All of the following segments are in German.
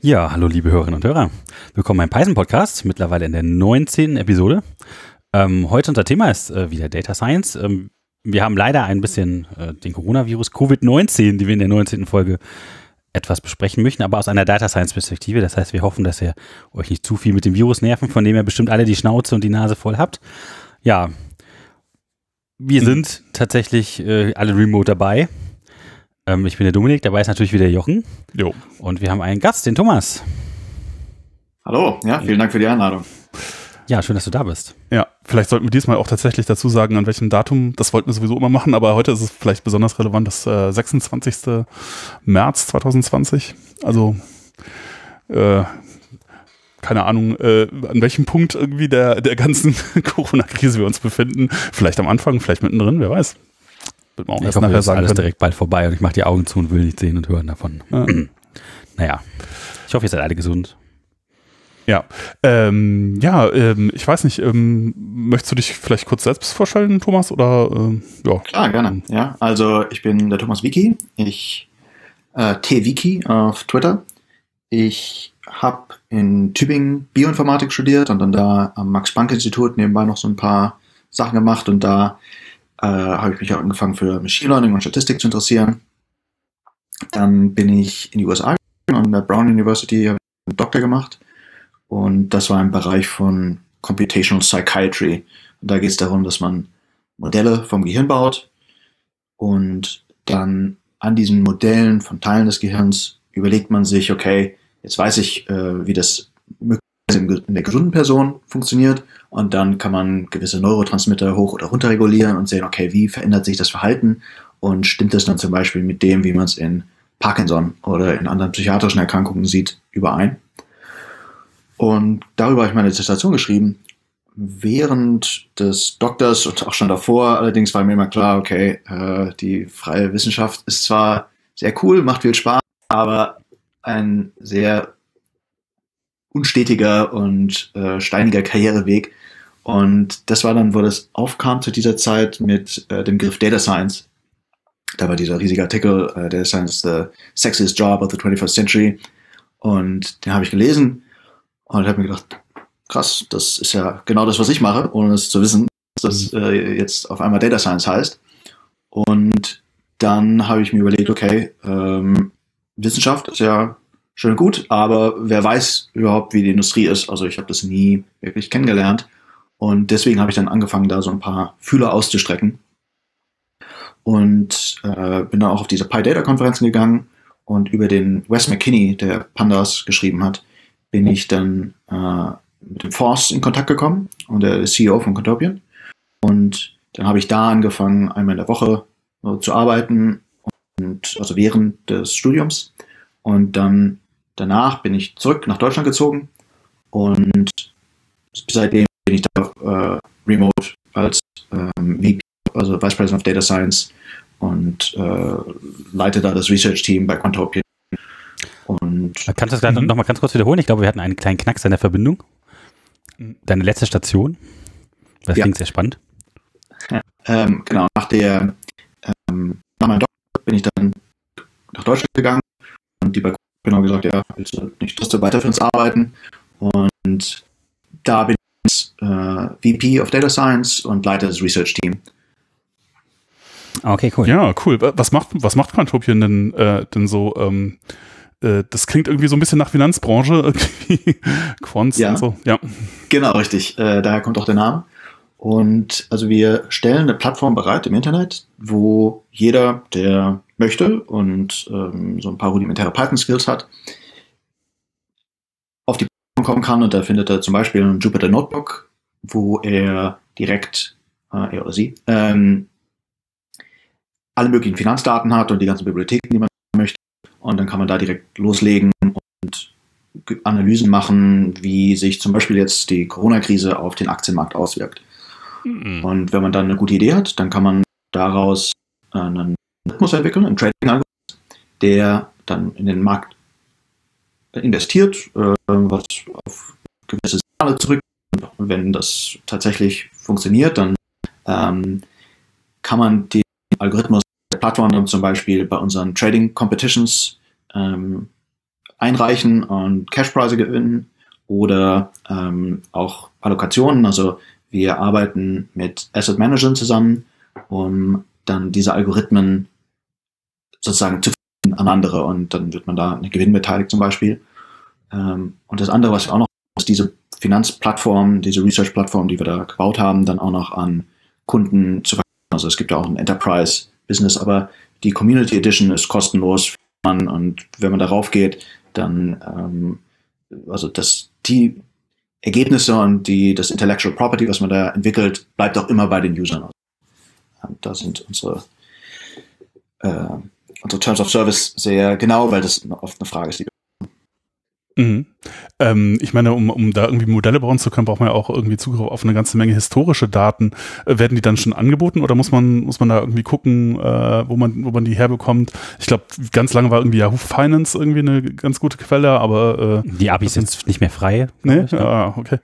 Ja, hallo liebe Hörerinnen und Hörer. Willkommen beim Python Podcast, mittlerweile in der 19. Episode. Ähm, heute unser Thema ist äh, wieder Data Science. Ähm, wir haben leider ein bisschen äh, den Coronavirus Covid-19, die wir in der 19. Folge etwas besprechen möchten, aber aus einer Data Science Perspektive. Das heißt, wir hoffen, dass ihr euch nicht zu viel mit dem Virus nerven, von dem ihr bestimmt alle die Schnauze und die Nase voll habt. Ja, wir sind tatsächlich äh, alle remote dabei. Ähm, ich bin der Dominik, dabei ist natürlich wieder Jochen. Jo. Und wir haben einen Gast, den Thomas. Hallo, ja, vielen Dank für die Einladung. Ja, schön, dass du da bist. Ja, vielleicht sollten wir diesmal auch tatsächlich dazu sagen, an welchem Datum, das wollten wir sowieso immer machen, aber heute ist es vielleicht besonders relevant, das äh, 26. März 2020. Also, äh, keine Ahnung, äh, an welchem Punkt irgendwie der, der ganzen Corona-Krise wir uns befinden. Vielleicht am Anfang, vielleicht mittendrin, wer weiß. Wird man auch ich erst hoffe, nachher sagen alles können. direkt bald vorbei und ich mache die Augen zu und will nichts sehen und hören davon. Ja. naja, ich hoffe, ihr seid alle gesund. Ja, ähm, ja, ähm, ich weiß nicht, ähm, möchtest du dich vielleicht kurz selbst vorstellen, Thomas, oder ähm, ja? Klar, gerne. Ja, also ich bin der Thomas Wiki, ich äh, T-Wiki auf Twitter. Ich habe in Tübingen Bioinformatik studiert und dann da am Max-Planck-Institut nebenbei noch so ein paar Sachen gemacht und da äh, habe ich mich auch angefangen für Machine Learning und Statistik zu interessieren. Dann bin ich in die USA gegangen an der Brown University habe einen Doktor gemacht und das war im Bereich von Computational Psychiatry. Und da geht es darum, dass man Modelle vom Gehirn baut und dann an diesen Modellen von Teilen des Gehirns überlegt man sich, okay, jetzt weiß ich, äh, wie das in der gesunden Person funktioniert und dann kann man gewisse Neurotransmitter hoch oder runter regulieren und sehen, okay, wie verändert sich das Verhalten und stimmt das dann zum Beispiel mit dem, wie man es in Parkinson oder in anderen psychiatrischen Erkrankungen sieht, überein. Und darüber habe ich meine Dissertation geschrieben. Während des Doktors und auch schon davor, allerdings war mir immer klar, okay, äh, die freie Wissenschaft ist zwar sehr cool, macht viel Spaß, aber ein sehr unstetiger und äh, steiniger Karriereweg. Und das war dann, wo das aufkam zu dieser Zeit mit äh, dem Begriff Data Science. Da war dieser riesige Artikel, äh, Data Science, the sexiest job of the 21st century. Und den habe ich gelesen und habe mir gedacht, krass, das ist ja genau das, was ich mache, ohne es zu wissen, dass das äh, jetzt auf einmal Data Science heißt. Und dann habe ich mir überlegt, okay, ähm, Wissenschaft ist ja schön gut, aber wer weiß überhaupt, wie die Industrie ist. Also ich habe das nie wirklich kennengelernt. Und deswegen habe ich dann angefangen, da so ein paar Fühler auszustrecken. Und äh, bin dann auch auf diese PyData-Konferenzen gegangen und über den Wes McKinney, der Pandas geschrieben hat, bin ich dann äh, mit dem Force in Kontakt gekommen und der CEO von Contopian. Und dann habe ich da angefangen, einmal in der Woche so, zu arbeiten und also während des Studiums. Und dann Danach bin ich zurück nach Deutschland gezogen und seitdem bin ich da äh, remote als ähm, VP, also Vice President of Data Science und äh, leite da das Research Team bei Quantopian. Und Kannst du das mhm. nochmal ganz kurz wiederholen? Ich glaube, wir hatten einen kleinen Knacks in der Verbindung. Deine letzte Station. Das ja. klingt sehr spannend. Ja, ähm, genau, nach der ähm, nach meinem Doktor bin ich dann nach Deutschland gegangen und die bei genau gesagt, ja, willst du nicht trotzdem weiter für uns arbeiten? Und da bin ich äh, VP of Data Science und leite das Research Team. Okay, cool. Ja, cool. Was macht, was macht Quantopian denn, äh, denn so? Ähm, äh, das klingt irgendwie so ein bisschen nach Finanzbranche. Quants ja, und so. Ja. Genau, richtig. Äh, daher kommt auch der Name. Und also wir stellen eine Plattform bereit im Internet, wo jeder, der möchte und ähm, so ein paar rudimentäre Python-Skills hat, kommen kann und da findet er zum Beispiel ein Jupyter Notebook, wo er direkt, äh, er oder sie, ähm, alle möglichen Finanzdaten hat und die ganzen Bibliotheken, die man möchte. Und dann kann man da direkt loslegen und Analysen machen, wie sich zum Beispiel jetzt die Corona-Krise auf den Aktienmarkt auswirkt. Mhm. Und wenn man dann eine gute Idee hat, dann kann man daraus äh, einen Algorithmus entwickeln, einen Trading-Algorithmus, der dann in den Markt investiert, äh, was auf gewisse Signale zurück. Wenn das tatsächlich funktioniert, dann ähm, kann man den Algorithmus der Plattform zum Beispiel bei unseren Trading Competitions ähm, einreichen und Cashpreise gewinnen oder ähm, auch Allokationen. Also wir arbeiten mit Asset Managern zusammen, um dann diese Algorithmen sozusagen zu an andere und dann wird man da eine Gewinn beteiligt zum Beispiel. Ähm, und das andere, was wir auch noch, ist diese Finanzplattform, diese Research-Plattform, die wir da gebaut haben, dann auch noch an Kunden zu verkaufen. Also es gibt ja auch ein Enterprise-Business, aber die Community Edition ist kostenlos und wenn man darauf geht, dann ähm, also das die Ergebnisse und die das Intellectual Property, was man da entwickelt, bleibt auch immer bei den Usern. Und da sind unsere äh, unsere Terms of Service sehr genau, weil das oft eine Frage ist, die Mhm. Ähm, ich meine, um, um da irgendwie Modelle bauen zu können, braucht man ja auch irgendwie Zugriff auf eine ganze Menge historische Daten. Äh, werden die dann schon angeboten oder muss man, muss man da irgendwie gucken, äh, wo man, wo man die herbekommt? Ich glaube, ganz lange war irgendwie Yahoo Finance irgendwie eine ganz gute Quelle, aber äh, die APIs sind nicht mehr frei. Ne? Ich, ne? Ah, okay.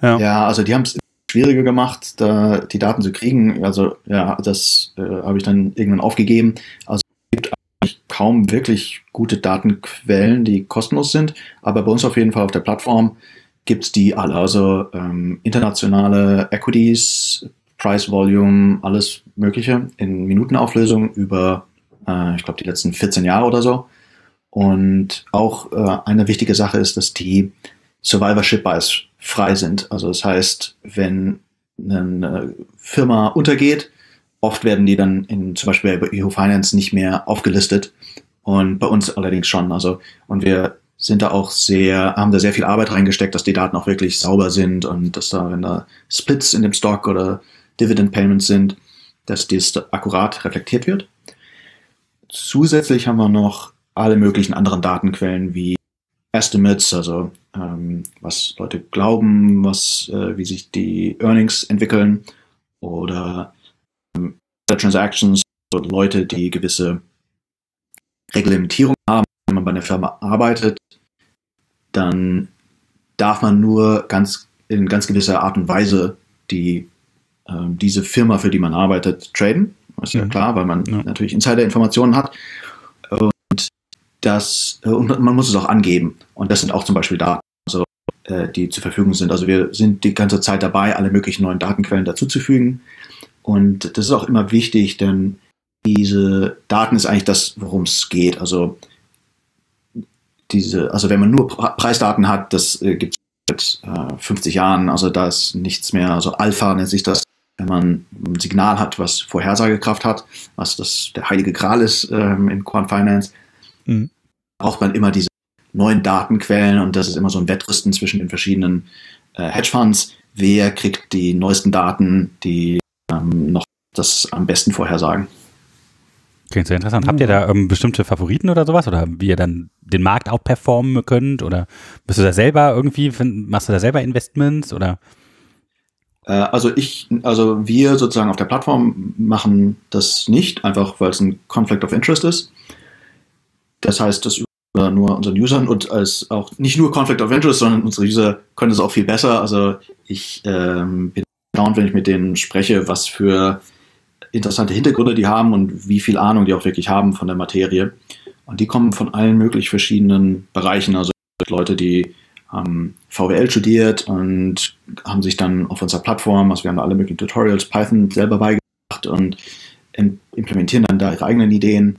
Ja. ja, also die haben es schwieriger gemacht, da die Daten zu kriegen. Also ja, das äh, habe ich dann irgendwann aufgegeben. Also kaum wirklich gute Datenquellen, die kostenlos sind, aber bei uns auf jeden Fall auf der Plattform gibt es die alle, also ähm, internationale Equities, Price Volume, alles Mögliche in Minutenauflösung über, äh, ich glaube, die letzten 14 Jahre oder so. Und auch äh, eine wichtige Sache ist, dass die Survivorship Bias frei sind. Also das heißt, wenn eine Firma untergeht, Oft werden die dann in, zum Beispiel bei Yahoo Finance nicht mehr aufgelistet und bei uns allerdings schon. Also, und wir sind da auch sehr, haben da sehr viel Arbeit reingesteckt, dass die Daten auch wirklich sauber sind und dass da, wenn da Splits in dem Stock oder Dividend Payments sind, dass das akkurat reflektiert wird. Zusätzlich haben wir noch alle möglichen anderen Datenquellen wie Estimates, also ähm, was Leute glauben, was, äh, wie sich die Earnings entwickeln oder Transactions, so Leute, die gewisse Reglementierung haben, wenn man bei einer Firma arbeitet, dann darf man nur ganz in ganz gewisser Art und Weise die äh, diese Firma, für die man arbeitet, traden. Das ist ja, ja mhm. klar, weil man ja. natürlich Insider-Informationen hat. Und das und man muss es auch angeben. Und das sind auch zum Beispiel Daten, also, äh, die zur Verfügung sind. Also wir sind die ganze Zeit dabei, alle möglichen neuen Datenquellen dazuzufügen. Und das ist auch immer wichtig, denn diese Daten ist eigentlich das, worum es geht. Also diese, also wenn man nur Preisdaten hat, das äh, gibt es seit äh, 50 Jahren, also da ist nichts mehr, also Alpha nennt sich das, wenn man ein Signal hat, was Vorhersagekraft hat, was das der heilige Gral ist ähm, in Quant Finance, mhm. braucht man immer diese neuen Datenquellen und das ist immer so ein Wettrüsten zwischen den verschiedenen äh, Hedgefonds. Wer kriegt die neuesten Daten, die ähm, noch das am besten vorhersagen. Klingt sehr interessant. Habt ihr da ähm, bestimmte Favoriten oder sowas? Oder wie ihr dann den Markt auch performen könnt? Oder bist du da selber irgendwie, machst du da selber Investments oder? Äh, also ich, also wir sozusagen auf der Plattform machen das nicht, einfach weil es ein Conflict of Interest ist. Das heißt, das nur unseren Usern und als auch nicht nur Conflict of Interest, sondern unsere User können es auch viel besser. Also ich ähm, bin erstaunt, wenn ich mit denen spreche, was für interessante Hintergründe die haben und wie viel Ahnung die auch wirklich haben von der Materie. Und die kommen von allen möglich verschiedenen Bereichen. Also Leute, die haben VWL studiert und haben sich dann auf unserer Plattform, also wir haben alle möglichen Tutorials, Python selber beigebracht und implementieren dann da ihre eigenen Ideen.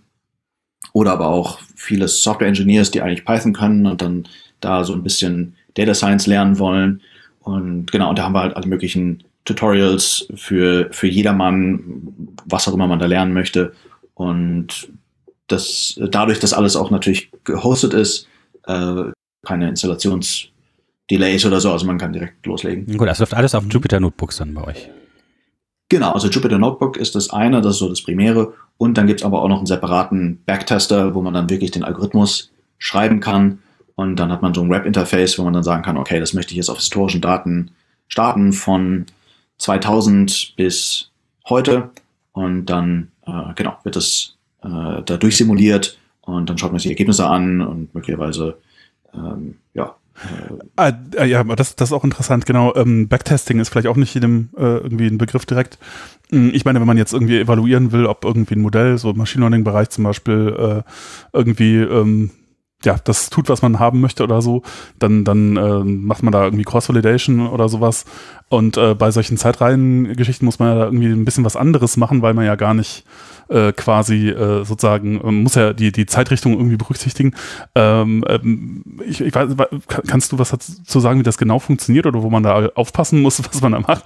Oder aber auch viele Software Engineers, die eigentlich Python können und dann da so ein bisschen Data Science lernen wollen. Und genau, und da haben wir halt alle möglichen Tutorials für, für jedermann, was auch immer man da lernen möchte. Und das, dadurch, dass alles auch natürlich gehostet ist, äh, keine Installationsdelays oder so, also man kann direkt loslegen. Gut, das läuft alles auf Jupyter Notebooks dann bei euch. Genau, also Jupyter Notebook ist das eine, das ist so das Primäre. Und dann gibt's aber auch noch einen separaten Backtester, wo man dann wirklich den Algorithmus schreiben kann. Und dann hat man so ein Web-Interface, wo man dann sagen kann, okay, das möchte ich jetzt auf historischen Daten starten von 2000 bis heute und dann äh, genau wird das äh, da durchsimuliert und dann schaut man sich die Ergebnisse an und möglicherweise ähm, ja. Äh, ah, ah, ja, das, das ist auch interessant, genau. Ähm, Backtesting ist vielleicht auch nicht jedem äh, irgendwie ein Begriff direkt. Hm, ich meine, wenn man jetzt irgendwie evaluieren will, ob irgendwie ein Modell, so Machine Learning-Bereich zum Beispiel, äh, irgendwie ähm, ja, das tut, was man haben möchte oder so, dann, dann äh, macht man da irgendwie Cross-Validation oder sowas. Und äh, bei solchen Zeitreihengeschichten muss man ja irgendwie ein bisschen was anderes machen, weil man ja gar nicht äh, quasi äh, sozusagen, man muss ja die, die Zeitrichtung irgendwie berücksichtigen. Ähm, ähm, ich, ich weiß, kannst du was dazu sagen, wie das genau funktioniert oder wo man da aufpassen muss, was man da macht?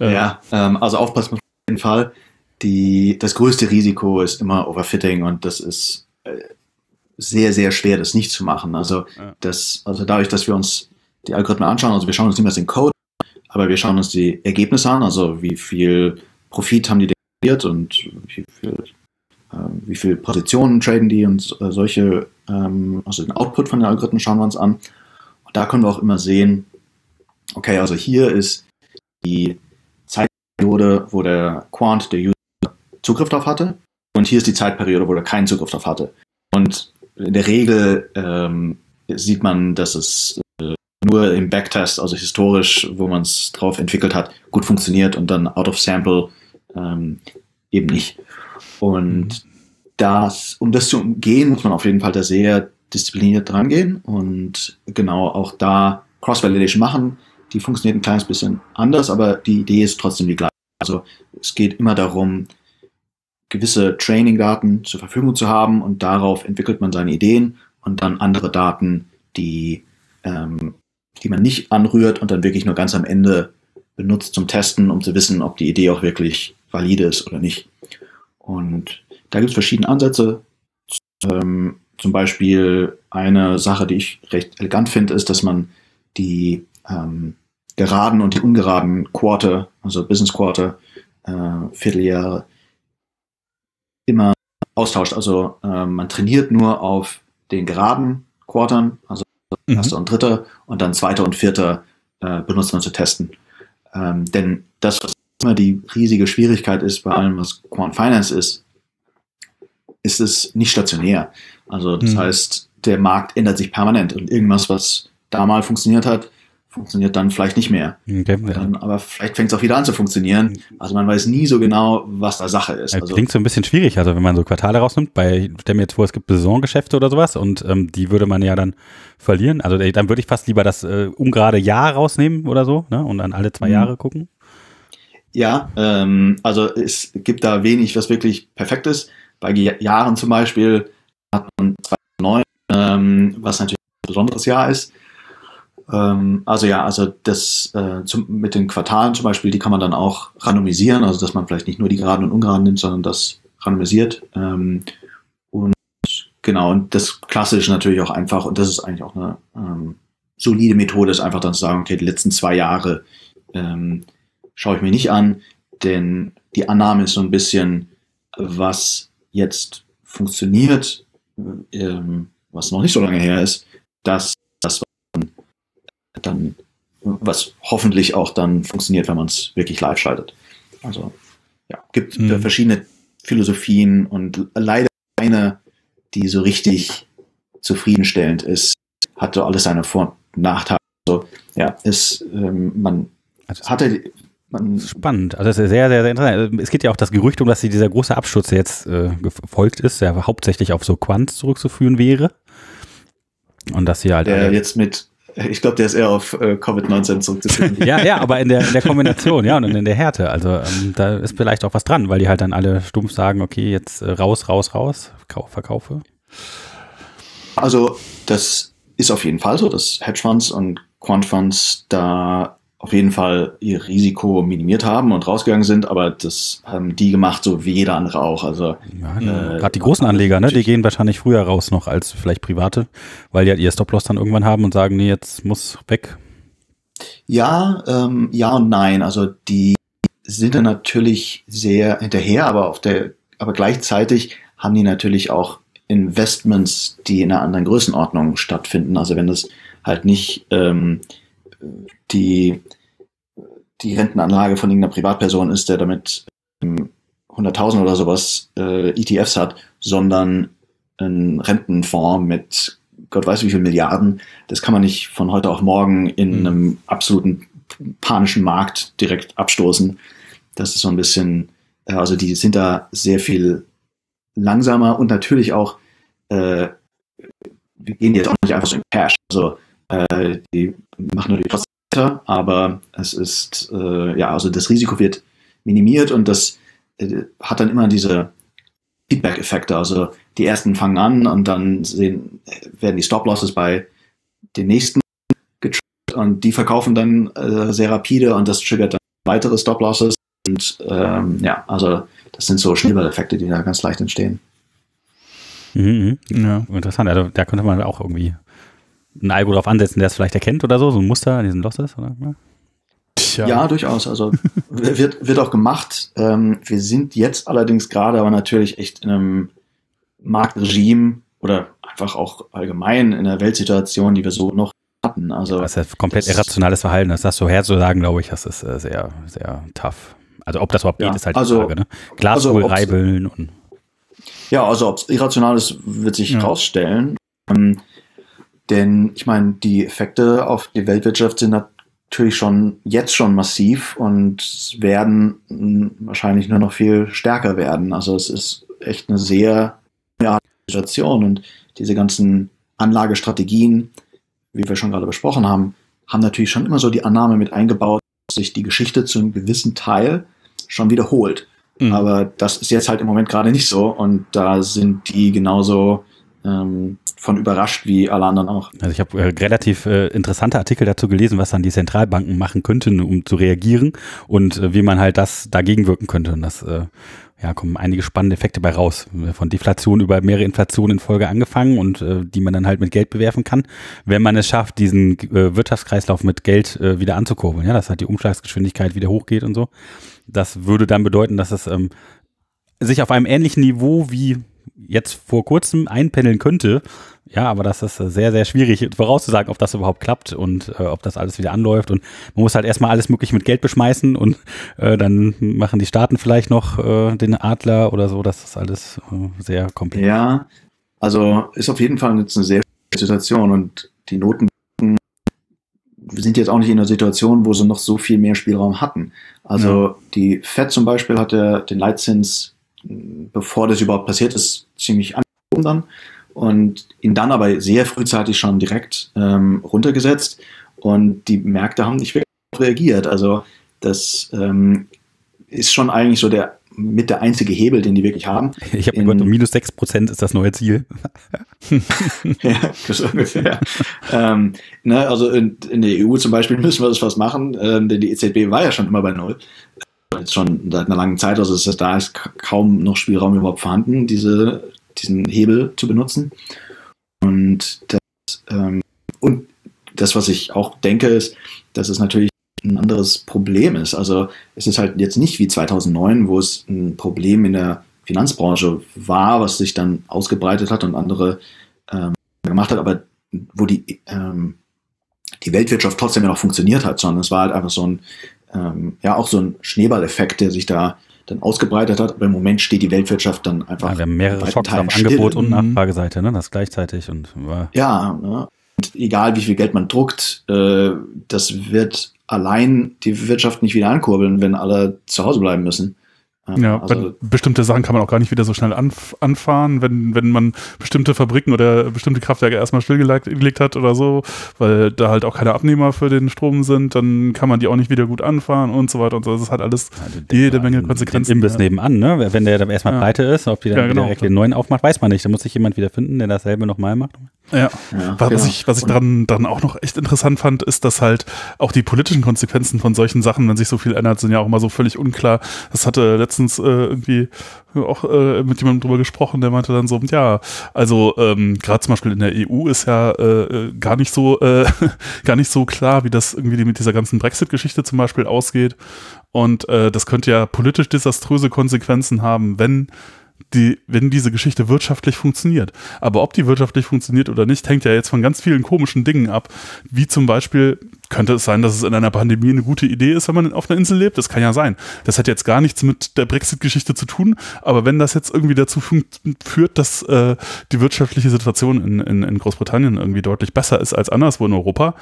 Äh, ja, ähm, also aufpassen muss auf jeden Fall. Die, das größte Risiko ist immer Overfitting und das ist äh, sehr, sehr schwer, das nicht zu machen. Also, ja. das, also dadurch, dass wir uns die Algorithmen anschauen, also wir schauen uns nicht mehr den Code, aber wir schauen uns die Ergebnisse an, also wie viel Profit haben die generiert und wie viel, äh, wie viel Positionen traden die und äh, solche, ähm, also den Output von den Algorithmen schauen wir uns an. Und da können wir auch immer sehen, okay, also hier ist die Zeitperiode, wo der Quant, der User, Zugriff darauf hatte. Und hier ist die Zeitperiode, wo er keinen Zugriff darauf hatte. Und in der Regel ähm, sieht man, dass es äh, nur im Backtest, also historisch, wo man es drauf entwickelt hat, gut funktioniert und dann out of sample ähm, eben nicht. Und das, um das zu umgehen, muss man auf jeden Fall da sehr diszipliniert dran gehen und genau auch da Cross-Validation machen. Die funktioniert ein kleines bisschen anders, aber die Idee ist trotzdem die gleiche. Also es geht immer darum, gewisse Training-Daten zur Verfügung zu haben und darauf entwickelt man seine Ideen und dann andere Daten, die, ähm, die man nicht anrührt und dann wirklich nur ganz am Ende benutzt zum Testen, um zu wissen, ob die Idee auch wirklich valide ist oder nicht. Und da gibt es verschiedene Ansätze. Ähm, zum Beispiel eine Sache, die ich recht elegant finde, ist, dass man die ähm, geraden und die ungeraden Quarter, also Business Quarter, äh, Vierteljahre, immer austauscht. Also äh, man trainiert nur auf den geraden Quartern, also mhm. erster und dritter, und dann zweiter und vierter äh, benutzt man zu testen. Ähm, denn das, was immer die riesige Schwierigkeit ist bei allem, was Quant Finance ist, ist es nicht stationär. Also das mhm. heißt, der Markt ändert sich permanent und irgendwas, was da mal funktioniert hat, funktioniert dann vielleicht nicht mehr. Okay, dann, aber vielleicht fängt es auch wieder an zu funktionieren. Also man weiß nie so genau, was da Sache ist. Also, klingt so ein bisschen schwierig, also wenn man so Quartale rausnimmt, bei stell mir jetzt vor, es gibt Saisongeschäfte oder sowas und ähm, die würde man ja dann verlieren. Also dann würde ich fast lieber das äh, ungerade Jahr rausnehmen oder so ne? und dann alle zwei mhm. Jahre gucken. Ja, ähm, also es gibt da wenig, was wirklich perfekt ist. Bei Jahren zum Beispiel hat man 2009, ähm, was natürlich ein besonderes Jahr ist. Ähm, also ja, also das äh, zum, mit den Quartalen zum Beispiel, die kann man dann auch randomisieren, also dass man vielleicht nicht nur die geraden und ungeraden nimmt, sondern das randomisiert. Ähm, und genau, und das klassische natürlich auch einfach, und das ist eigentlich auch eine ähm, solide Methode, ist einfach dann zu sagen, okay, die letzten zwei Jahre ähm, schaue ich mir nicht an, denn die Annahme ist so ein bisschen, was jetzt funktioniert, ähm, was noch nicht so lange her ist, dass dann, was hoffentlich auch dann funktioniert, wenn man es wirklich live schaltet. Also ja, gibt mhm. verschiedene Philosophien und leider eine, die so richtig zufriedenstellend ist, hat so alles seine Vor- und Nachteile. Also ja, ist ähm, man also hatte man Spannend. Also das ist sehr, sehr, sehr interessant. Es geht ja auch das Gerücht um, dass dieser große Absturz, der jetzt äh, gefolgt ist, der hauptsächlich auf so Quants zurückzuführen wäre. Und dass sie halt. Der jetzt mit ich glaube, der ist eher auf äh, Covid-19 zurückzuführen. ja, ja, aber in der, in der Kombination, ja, und in der Härte. Also ähm, da ist vielleicht auch was dran, weil die halt dann alle stumpf sagen, okay, jetzt äh, raus, raus, raus, Kauf, verkaufe. Also das ist auf jeden Fall so, dass Hedgefonds und Quantfonds da auf jeden Fall ihr Risiko minimiert haben und rausgegangen sind, aber das haben die gemacht, so wie jeder andere auch. Also ja, äh, gerade die großen Anleger, ne, die gehen wahrscheinlich früher raus noch als vielleicht private, weil die halt ihr Stop-Loss dann irgendwann haben und sagen, nee, jetzt muss weg. Ja, ähm, ja und nein. Also die sind dann natürlich sehr hinterher, aber auf der, aber gleichzeitig haben die natürlich auch Investments, die in einer anderen Größenordnung stattfinden. Also wenn das halt nicht ähm, die, die Rentenanlage von irgendeiner Privatperson ist, der damit 100.000 oder sowas äh, ETFs hat, sondern ein Rentenfonds mit Gott weiß wie viel Milliarden. Das kann man nicht von heute auf morgen in mhm. einem absoluten panischen Markt direkt abstoßen. Das ist so ein bisschen, äh, also die sind da sehr viel langsamer und natürlich auch äh, wir gehen jetzt auch nicht einfach so in Cash. Also äh, die machen natürlich trotzdem weiter, aber es ist, äh, ja, also das Risiko wird minimiert und das äh, hat dann immer diese Feedback-Effekte. Also die ersten fangen an und dann sehen, werden die Stop-Losses bei den nächsten getriggert und die verkaufen dann äh, sehr rapide und das triggert dann weitere Stop-Losses. Und ähm, ja, also das sind so Schneeballeffekte, die da ganz leicht entstehen. Mhm, mhm. ja. Interessant. Also da könnte man auch irgendwie ein Algo drauf ansetzen, der es vielleicht erkennt oder so, so ein Muster an diesen Losses, oder? Tja. Ja, durchaus. Also wird, wird auch gemacht. Ähm, wir sind jetzt allerdings gerade aber natürlich echt in einem Marktregime oder einfach auch allgemein in einer Weltsituation, die wir so noch hatten. Also das ist ja komplett das, irrationales Verhalten. Das das so herzusagen, glaube ich, das ist äh, sehr, sehr tough. Also ob das überhaupt ja, geht, ist halt also, die Frage. Ne? Glaskugel also, reibeln und ja, also ob es irrational ist, wird sich ja. rausstellen. Ähm, denn ich meine, die Effekte auf die Weltwirtschaft sind natürlich schon jetzt schon massiv und werden wahrscheinlich nur noch viel stärker werden. Also es ist echt eine sehr Situation und diese ganzen Anlagestrategien, wie wir schon gerade besprochen haben, haben natürlich schon immer so die Annahme mit eingebaut, dass sich die Geschichte zu einem gewissen Teil schon wiederholt. Mhm. Aber das ist jetzt halt im Moment gerade nicht so und da sind die genauso ähm, von überrascht wie alle anderen auch. Also ich habe äh, relativ äh, interessante Artikel dazu gelesen, was dann die Zentralbanken machen könnten, um zu reagieren und äh, wie man halt das dagegen wirken könnte. Und das äh, ja, kommen einige spannende Effekte bei raus. Von Deflation über mehrere Inflationen in Folge angefangen und äh, die man dann halt mit Geld bewerfen kann, wenn man es schafft, diesen äh, Wirtschaftskreislauf mit Geld äh, wieder anzukurbeln. Ja, dass halt die Umschlagsgeschwindigkeit wieder hochgeht und so. Das würde dann bedeuten, dass es ähm, sich auf einem ähnlichen Niveau wie jetzt vor kurzem einpendeln könnte. Ja, aber das ist sehr, sehr schwierig vorauszusagen, ob das überhaupt klappt und äh, ob das alles wieder anläuft. Und man muss halt erstmal alles möglich mit Geld beschmeißen und äh, dann machen die Staaten vielleicht noch äh, den Adler oder so. Das ist alles äh, sehr komplex. Ja, also ist auf jeden Fall jetzt eine sehr schwierige Situation und die Noten sind jetzt auch nicht in einer Situation, wo sie noch so viel mehr Spielraum hatten. Also ja. die Fed zum Beispiel hatte den Leitzins, bevor das überhaupt passiert ist, ziemlich angehoben dann und ihn dann aber sehr frühzeitig schon direkt ähm, runtergesetzt und die Märkte haben nicht wirklich reagiert. Also das ähm, ist schon eigentlich so der mit der einzige Hebel, den die wirklich haben. Ich habe gehört, minus sechs Prozent ist das neue Ziel. ja, das ungefähr. ähm, ne, also in, in, der EU zum Beispiel müssen wir das was machen, äh, denn die EZB war ja schon immer bei Null. Jetzt schon seit einer langen Zeit, also ist, da ist kaum noch Spielraum überhaupt vorhanden, diese, diesen Hebel zu benutzen. Und das, ähm, und das, was ich auch denke, ist, dass es natürlich ein anderes Problem ist. Also es ist halt jetzt nicht wie 2009, wo es ein Problem in der Finanzbranche war, was sich dann ausgebreitet hat und andere ähm, gemacht hat, aber wo die, ähm, die Weltwirtschaft trotzdem ja noch funktioniert hat, sondern es war halt einfach so ein, ähm, ja auch so ein Schneeballeffekt, der sich da dann ausgebreitet hat. Aber im Moment steht die Weltwirtschaft dann einfach. Ja, wir haben mehrere Schocks auf Angebot und. Nachfrageseite, ne? Das gleichzeitig und war ja, ne? und egal wie viel Geld man druckt, äh, das wird allein die Wirtschaft nicht wieder ankurbeln, wenn alle zu Hause bleiben müssen. Ja, also, bestimmte Sachen kann man auch gar nicht wieder so schnell anf anfahren, wenn, wenn man bestimmte Fabriken oder bestimmte Kraftwerke erstmal stillgelegt hat oder so, weil da halt auch keine Abnehmer für den Strom sind, dann kann man die auch nicht wieder gut anfahren und so weiter und so. Das hat alles also jede Menge Konsequenzen. Den Imbiss ja. nebenan, ne? Wenn der dann erstmal ja. pleite ist, ob die dann ja, genau, direkt den neuen aufmacht, weiß man nicht. Da muss sich jemand wieder finden, der dasselbe nochmal macht. Ja. ja was, genau. ich, was ich dran, dran auch noch echt interessant fand, ist, dass halt auch die politischen Konsequenzen von solchen Sachen, wenn sich so viel ändert, sind ja auch immer so völlig unklar. Das hatte letztens äh, irgendwie auch äh, mit jemandem drüber gesprochen, der meinte dann so, ja, also ähm, gerade zum Beispiel in der EU ist ja äh, äh gar nicht so äh, gar nicht so klar, wie das irgendwie mit dieser ganzen Brexit-Geschichte zum Beispiel ausgeht. Und äh, das könnte ja politisch desaströse Konsequenzen haben, wenn die, wenn diese Geschichte wirtschaftlich funktioniert. Aber ob die wirtschaftlich funktioniert oder nicht, hängt ja jetzt von ganz vielen komischen Dingen ab. Wie zum Beispiel könnte es sein, dass es in einer Pandemie eine gute Idee ist, wenn man auf einer Insel lebt. Das kann ja sein. Das hat jetzt gar nichts mit der Brexit-Geschichte zu tun. Aber wenn das jetzt irgendwie dazu führt, dass äh, die wirtschaftliche Situation in, in, in Großbritannien irgendwie deutlich besser ist als anderswo in Europa,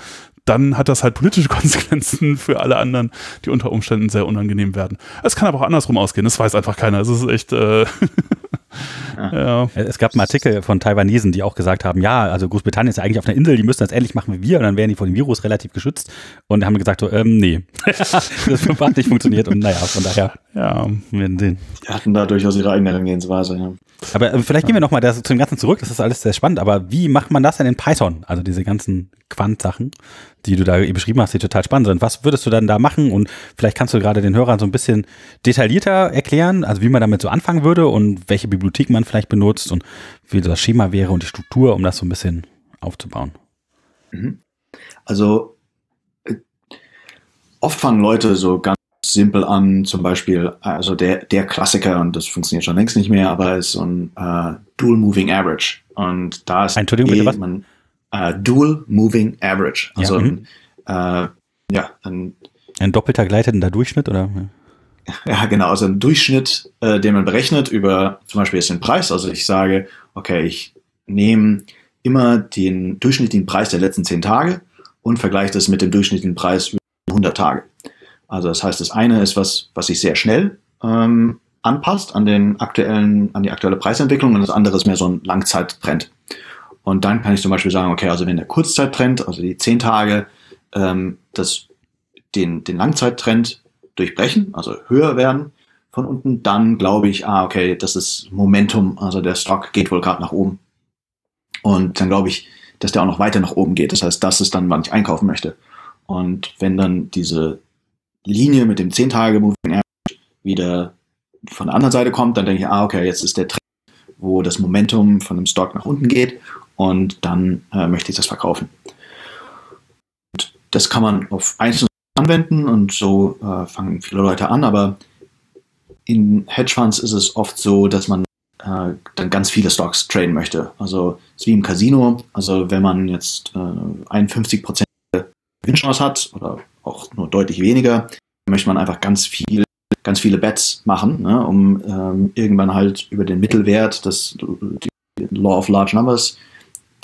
dann hat das halt politische Konsequenzen für alle anderen, die unter Umständen sehr unangenehm werden. Es kann aber auch andersrum ausgehen. Das weiß einfach keiner. Es ist echt. Äh Ja. Es gab einen Artikel von Taiwanesen, die auch gesagt haben, ja, also Großbritannien ist eigentlich auf einer Insel, die müssen das ähnlich machen wie wir und dann wären die vor dem Virus relativ geschützt und haben gesagt, so, ähm, nee, das hat nicht funktioniert und naja, von daher, ja, wir den. Die hatten da durchaus ihre eigene Herangehensweise, ja. Aber äh, vielleicht gehen wir nochmal zu dem Ganzen zurück, das ist alles sehr spannend, aber wie macht man das denn in Python? Also diese ganzen Quant-Sachen, die du da beschrieben hast, die total spannend sind. Was würdest du dann da machen? Und vielleicht kannst du gerade den Hörern so ein bisschen detaillierter erklären, also wie man damit so anfangen würde und welche Bibliothek man vielleicht benutzt und wie das Schema wäre und die Struktur, um das so ein bisschen aufzubauen. Mhm. Also äh, oft fangen Leute so ganz simpel an, zum Beispiel, also der, der Klassiker, und das funktioniert schon längst nicht mehr, aber ist so ein uh, Dual Moving Average. Und da ist Entschuldigung, bitte was? Man, uh, Dual Moving Average. Also ja, ein, uh, ja, ein, ein doppelter gleitender Durchschnitt, oder? Ja, genau, also ein Durchschnitt, äh, den man berechnet über zum Beispiel jetzt den Preis. Also ich sage, okay, ich nehme immer den durchschnittlichen Preis der letzten zehn Tage und vergleiche das mit dem durchschnittlichen Preis über 100 Tage. Also das heißt, das eine ist was, was sich sehr schnell ähm, anpasst an den aktuellen, an die aktuelle Preisentwicklung und das andere ist mehr so ein Langzeittrend. Und dann kann ich zum Beispiel sagen, okay, also wenn der Kurzzeittrend, also die zehn Tage, ähm, das, den, den Langzeittrend durchbrechen, also höher werden von unten, dann glaube ich, ah, okay, das ist Momentum, also der Stock geht wohl gerade nach oben. Und dann glaube ich, dass der auch noch weiter nach oben geht. Das heißt, das ist dann, wann ich einkaufen möchte. Und wenn dann diese Linie mit dem 10-Tage-Moving Average wieder von der anderen Seite kommt, dann denke ich, ah, okay, jetzt ist der Trend, wo das Momentum von dem Stock nach unten geht und dann äh, möchte ich das verkaufen. Und das kann man auf einzelne anwenden und so äh, fangen viele Leute an, aber in Hedgefonds ist es oft so, dass man äh, dann ganz viele Stocks traden möchte. Also es ist wie im Casino, also wenn man jetzt äh, 51% Gewinnchance hat oder auch nur deutlich weniger, möchte man einfach ganz viel, ganz viele Bets machen, ne, um ähm, irgendwann halt über den Mittelwert, das die Law of Large Numbers,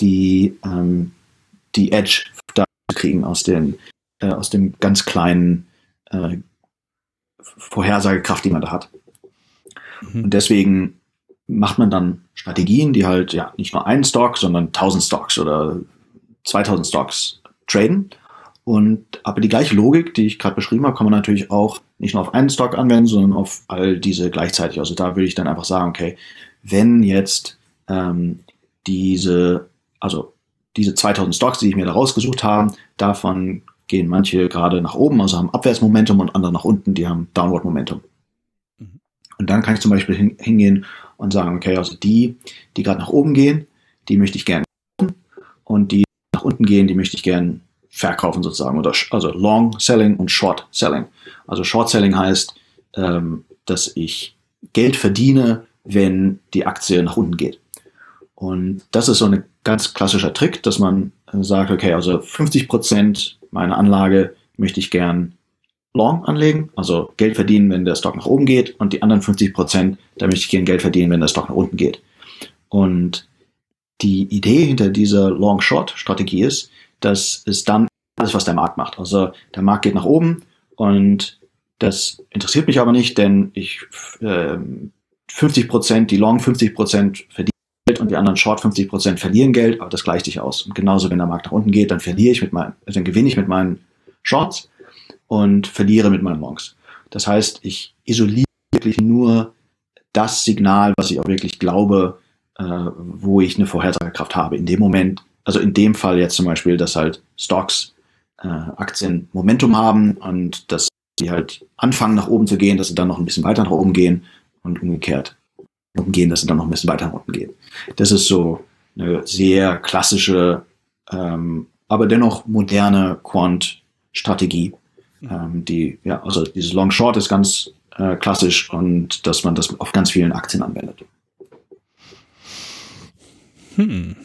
die, ähm, die Edge da zu kriegen aus den, äh, aus dem ganz kleinen äh, Vorhersagekraft, die man da hat. Mhm. Und deswegen macht man dann Strategien, die halt ja nicht nur einen Stock, sondern 1000 Stocks oder 2000 Stocks traden und aber die gleiche Logik, die ich gerade beschrieben habe, kann man natürlich auch nicht nur auf einen Stock anwenden, sondern auf all diese gleichzeitig. Also da würde ich dann einfach sagen, okay, wenn jetzt ähm, diese, also diese 2000 Stocks, die ich mir da rausgesucht habe, davon gehen manche gerade nach oben, also haben Abwärtsmomentum und andere nach unten, die haben Downward Momentum. Mhm. Und dann kann ich zum Beispiel hin, hingehen und sagen, okay, also die, die gerade nach oben gehen, die möchte ich gerne und die nach unten gehen, die möchte ich gerne verkaufen sozusagen. Oder, also Long Selling und Short Selling. Also Short Selling heißt, ähm, dass ich Geld verdiene, wenn die Aktie nach unten geht. Und das ist so ein ganz klassischer Trick, dass man sagt, okay, also 50 Prozent meiner Anlage möchte ich gern long anlegen, also Geld verdienen, wenn der Stock nach oben geht, und die anderen 50 Prozent, da möchte ich gern Geld verdienen, wenn der Stock nach unten geht. Und die Idee hinter dieser Long-Short-Strategie ist, dass es dann alles, was der Markt macht. Also der Markt geht nach oben und das interessiert mich aber nicht, denn ich äh, 50 Prozent, die Long 50 Prozent verdienen Geld und die anderen Short 50 Prozent verlieren Geld, aber das gleicht sich aus. Und genauso, wenn der Markt nach unten geht, dann verliere ich mit meinen, also dann gewinne ich mit meinen Shorts und verliere mit meinen Longs. Das heißt, ich isoliere wirklich nur das Signal, was ich auch wirklich glaube, äh, wo ich eine Vorhersagekraft habe. In dem Moment, also in dem Fall jetzt zum Beispiel, dass halt Stocks äh, Aktien Momentum haben und dass die halt anfangen nach oben zu gehen, dass sie dann noch ein bisschen weiter nach oben gehen und umgekehrt umgehen, dass sie dann noch ein bisschen weiter nach unten gehen. Das ist so eine sehr klassische, ähm, aber dennoch moderne Quant-Strategie. Ähm, die, ja, also dieses Long Short ist ganz äh, klassisch und dass man das auf ganz vielen Aktien anwendet. Hm.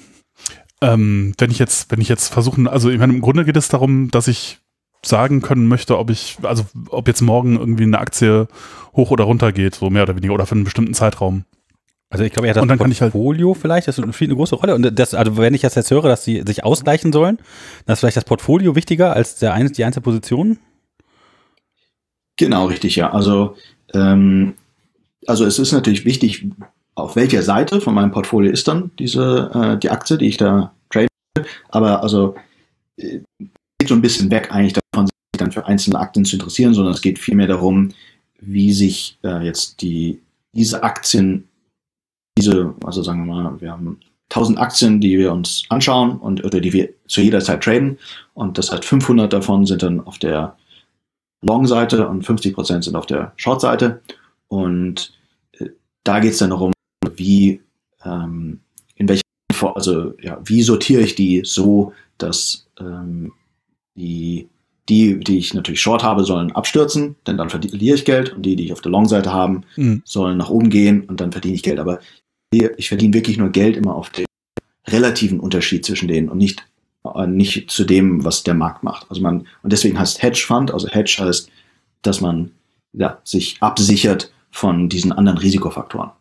Ähm, wenn ich jetzt, wenn ich jetzt versuchen, also ich meine, im Grunde geht es darum, dass ich sagen können möchte, ob ich, also ob jetzt morgen irgendwie eine Aktie hoch oder runter geht, so mehr oder weniger, oder für einen bestimmten Zeitraum. Also ich glaube, ja, das und halt Portfolio halt vielleicht, das spielt eine große Rolle. Und das, also wenn ich das jetzt höre, dass sie sich ausgleichen sollen, dann ist vielleicht das Portfolio wichtiger als der ein, die einzelne Position? Genau, richtig, ja. Also, ähm, also es ist natürlich wichtig, auf welcher Seite von meinem Portfolio ist dann diese äh, die Aktie, die ich da trade. Aber also äh, geht so ein bisschen weg eigentlich davon, sich dann für einzelne Aktien zu interessieren, sondern es geht vielmehr darum, wie sich äh, jetzt die diese Aktien, diese, also sagen wir mal, wir haben 1000 Aktien, die wir uns anschauen und oder die wir zu jeder Zeit traden und das heißt 500 davon sind dann auf der Long-Seite und 50 Prozent sind auf der Short-Seite und äh, da geht es dann darum, wie ähm, in welcher also ja, wie sortiere ich die so, dass ähm, die die, die ich natürlich short habe, sollen abstürzen, denn dann verliere ich Geld. Und die, die ich auf der Long-Seite haben, mhm. sollen nach oben gehen und dann verdiene ich Geld. Aber ich verdiene wirklich nur Geld immer auf den relativen Unterschied zwischen denen und nicht, äh, nicht zu dem, was der Markt macht. Also man, und deswegen heißt Hedge Fund, also Hedge heißt, dass man ja, sich absichert von diesen anderen Risikofaktoren.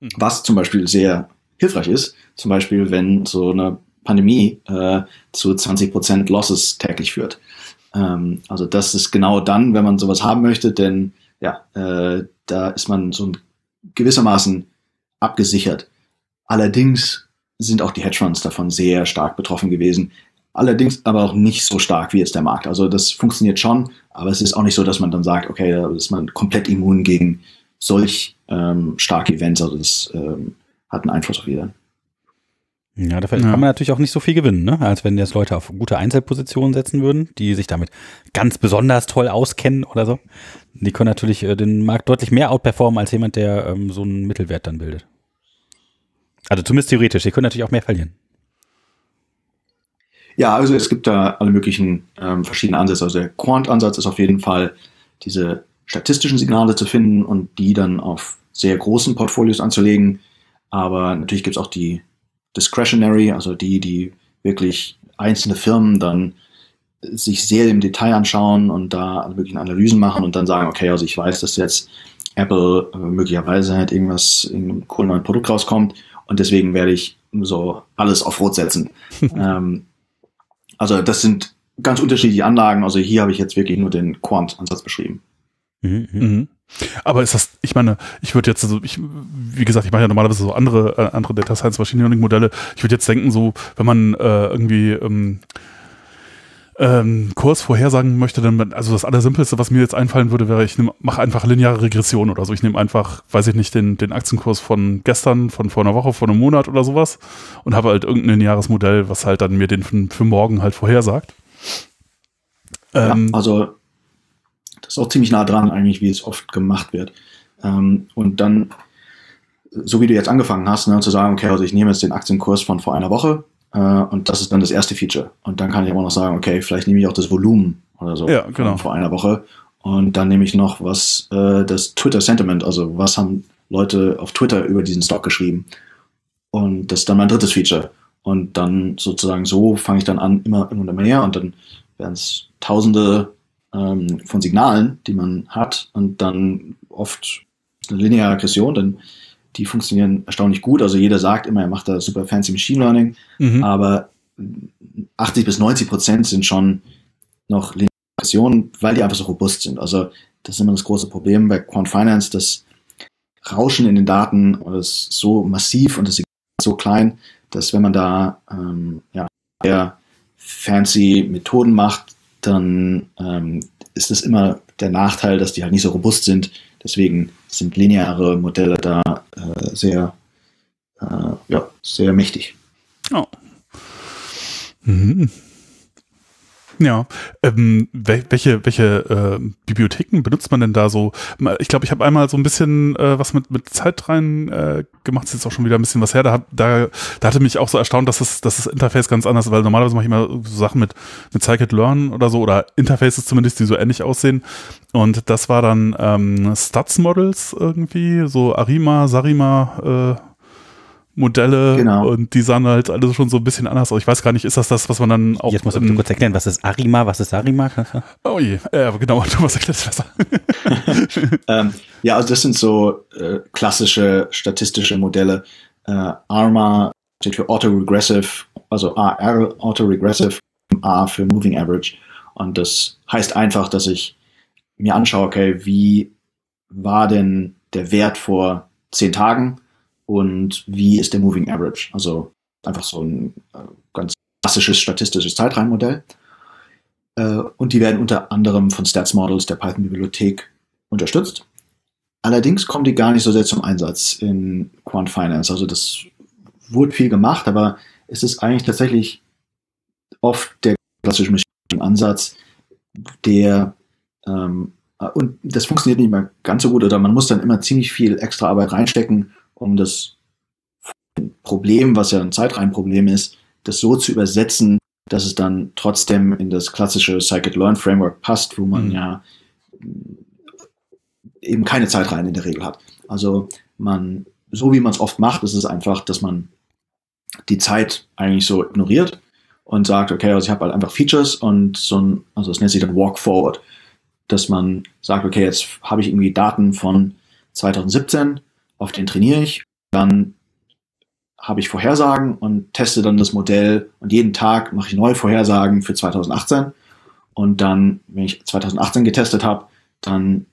Mhm. Was zum Beispiel sehr hilfreich ist, zum Beispiel, wenn so eine Pandemie äh, zu 20% Losses täglich führt. Ähm, also das ist genau dann, wenn man sowas haben möchte, denn ja, äh, da ist man so gewissermaßen abgesichert. Allerdings sind auch die Hedgefonds davon sehr stark betroffen gewesen. Allerdings aber auch nicht so stark wie jetzt der Markt. Also das funktioniert schon, aber es ist auch nicht so, dass man dann sagt, okay, da ist man komplett immun gegen solch ähm, starke Events. Also das ähm, hat einen Einfluss auf jeden. Ja, dafür ja. kann man natürlich auch nicht so viel gewinnen, ne? als wenn jetzt Leute auf gute Einzelpositionen setzen würden, die sich damit ganz besonders toll auskennen oder so. Die können natürlich äh, den Markt deutlich mehr outperformen als jemand, der ähm, so einen Mittelwert dann bildet. Also zumindest theoretisch, die können natürlich auch mehr verlieren. Ja, also es gibt da alle möglichen ähm, verschiedene Ansätze. Also der Quant-Ansatz ist auf jeden Fall, diese statistischen Signale zu finden und die dann auf sehr großen Portfolios anzulegen. Aber natürlich gibt es auch die discretionary, also die, die wirklich einzelne Firmen dann sich sehr im Detail anschauen und da möglichen Analysen machen und dann sagen, okay, also ich weiß, dass jetzt Apple äh, möglicherweise halt irgendwas, irgendein cooles neues Produkt rauskommt und deswegen werde ich so alles auf Rot setzen. ähm, also das sind ganz unterschiedliche Anlagen. Also hier habe ich jetzt wirklich nur den Quant-Ansatz beschrieben. Mhm. mhm. Aber ist das, ich meine, ich würde jetzt, also ich, wie gesagt, ich mache ja normalerweise so andere, äh, andere Data Science Machine Learning Modelle. Ich würde jetzt denken, so, wenn man äh, irgendwie ähm, ähm, Kurs vorhersagen möchte, dann, also das Allersimpelste, was mir jetzt einfallen würde, wäre, ich mache einfach lineare Regression oder so. Ich nehme einfach, weiß ich nicht, den, den Aktienkurs von gestern, von vor einer Woche, vor einem Monat oder sowas und habe halt irgendein lineares Modell, was halt dann mir den für, für morgen halt vorhersagt. Ähm, ja, also das ist auch ziemlich nah dran eigentlich, wie es oft gemacht wird. Ähm, und dann, so wie du jetzt angefangen hast, ne, zu sagen, okay, also ich nehme jetzt den Aktienkurs von vor einer Woche äh, und das ist dann das erste Feature. Und dann kann ich aber noch sagen, okay, vielleicht nehme ich auch das Volumen oder so ja, genau. von vor einer Woche. Und dann nehme ich noch was, äh, das Twitter Sentiment, also was haben Leute auf Twitter über diesen Stock geschrieben. Und das ist dann mein drittes Feature. Und dann sozusagen so fange ich dann an, immer, immer mehr und dann werden es tausende ähm, von Signalen, die man hat und dann oft eine lineare Regression, denn die funktionieren erstaunlich gut. Also jeder sagt immer, er macht da super fancy Machine Learning, mhm. aber 80 bis 90 Prozent sind schon noch lineare Regressionen, weil die einfach so robust sind. Also das ist immer das große Problem bei Quant Finance, das Rauschen in den Daten ist so massiv und das Signal ist so klein, dass wenn man da ähm, ja, sehr fancy Methoden macht, dann ähm, ist es immer der Nachteil, dass die halt nicht so robust sind. Deswegen sind lineare Modelle da äh, sehr, äh, ja, sehr mächtig. Oh. Mhm. Ja, ähm, welche, welche äh, Bibliotheken benutzt man denn da so? Ich glaube, ich habe einmal so ein bisschen äh, was mit, mit Zeit rein äh, gemacht, ist jetzt auch schon wieder ein bisschen was her. Da, hat, da, da hatte mich auch so erstaunt, dass das, dass das Interface ganz anders ist, weil normalerweise mache ich immer so Sachen mit, mit Scikit-Learn oder so, oder Interfaces zumindest, die so ähnlich aussehen. Und das war dann ähm, Stats Models irgendwie, so Arima, Sarima, äh, Modelle genau. und die sahen halt alle schon so ein bisschen anders aus. Ich weiß gar nicht, ist das das, was man dann auch. Jetzt musst du kurz erklären, was ist Arima, was ist Arima? oh je, äh, genau, du musst erklären besser. ähm, ja, also das sind so äh, klassische statistische Modelle. Äh, ARMA steht für Autoregressive, also AR Autoregressive, A für Moving Average. Und das heißt einfach, dass ich mir anschaue, okay, wie war denn der Wert vor zehn Tagen und wie ist der Moving Average. Also einfach so ein äh, ganz klassisches statistisches Zeitreihenmodell. Äh, und die werden unter anderem von Stats Models der Python-Bibliothek unterstützt. Allerdings kommen die gar nicht so sehr zum Einsatz in Quant Finance. Also das wurde viel gemacht, aber es ist eigentlich tatsächlich oft der klassische Ansatz, der ähm, und das funktioniert nicht mehr ganz so gut oder man muss dann immer ziemlich viel extra Arbeit reinstecken, um das Problem, was ja ein Zeitreihenproblem ist, das so zu übersetzen, dass es dann trotzdem in das klassische Scikit-Learn-Framework passt, wo man mhm. ja eben keine Zeitreihen in der Regel hat. Also man, so wie man es oft macht, ist es einfach, dass man die Zeit eigentlich so ignoriert und sagt, okay, also ich habe halt einfach Features und so ein, also das nennt sich dann Walk Forward, dass man sagt, okay, jetzt habe ich irgendwie Daten von 2017, auf den trainiere ich, dann habe ich Vorhersagen und teste dann das Modell und jeden Tag mache ich neue Vorhersagen für 2018 und dann, wenn ich 2018 getestet habe, dann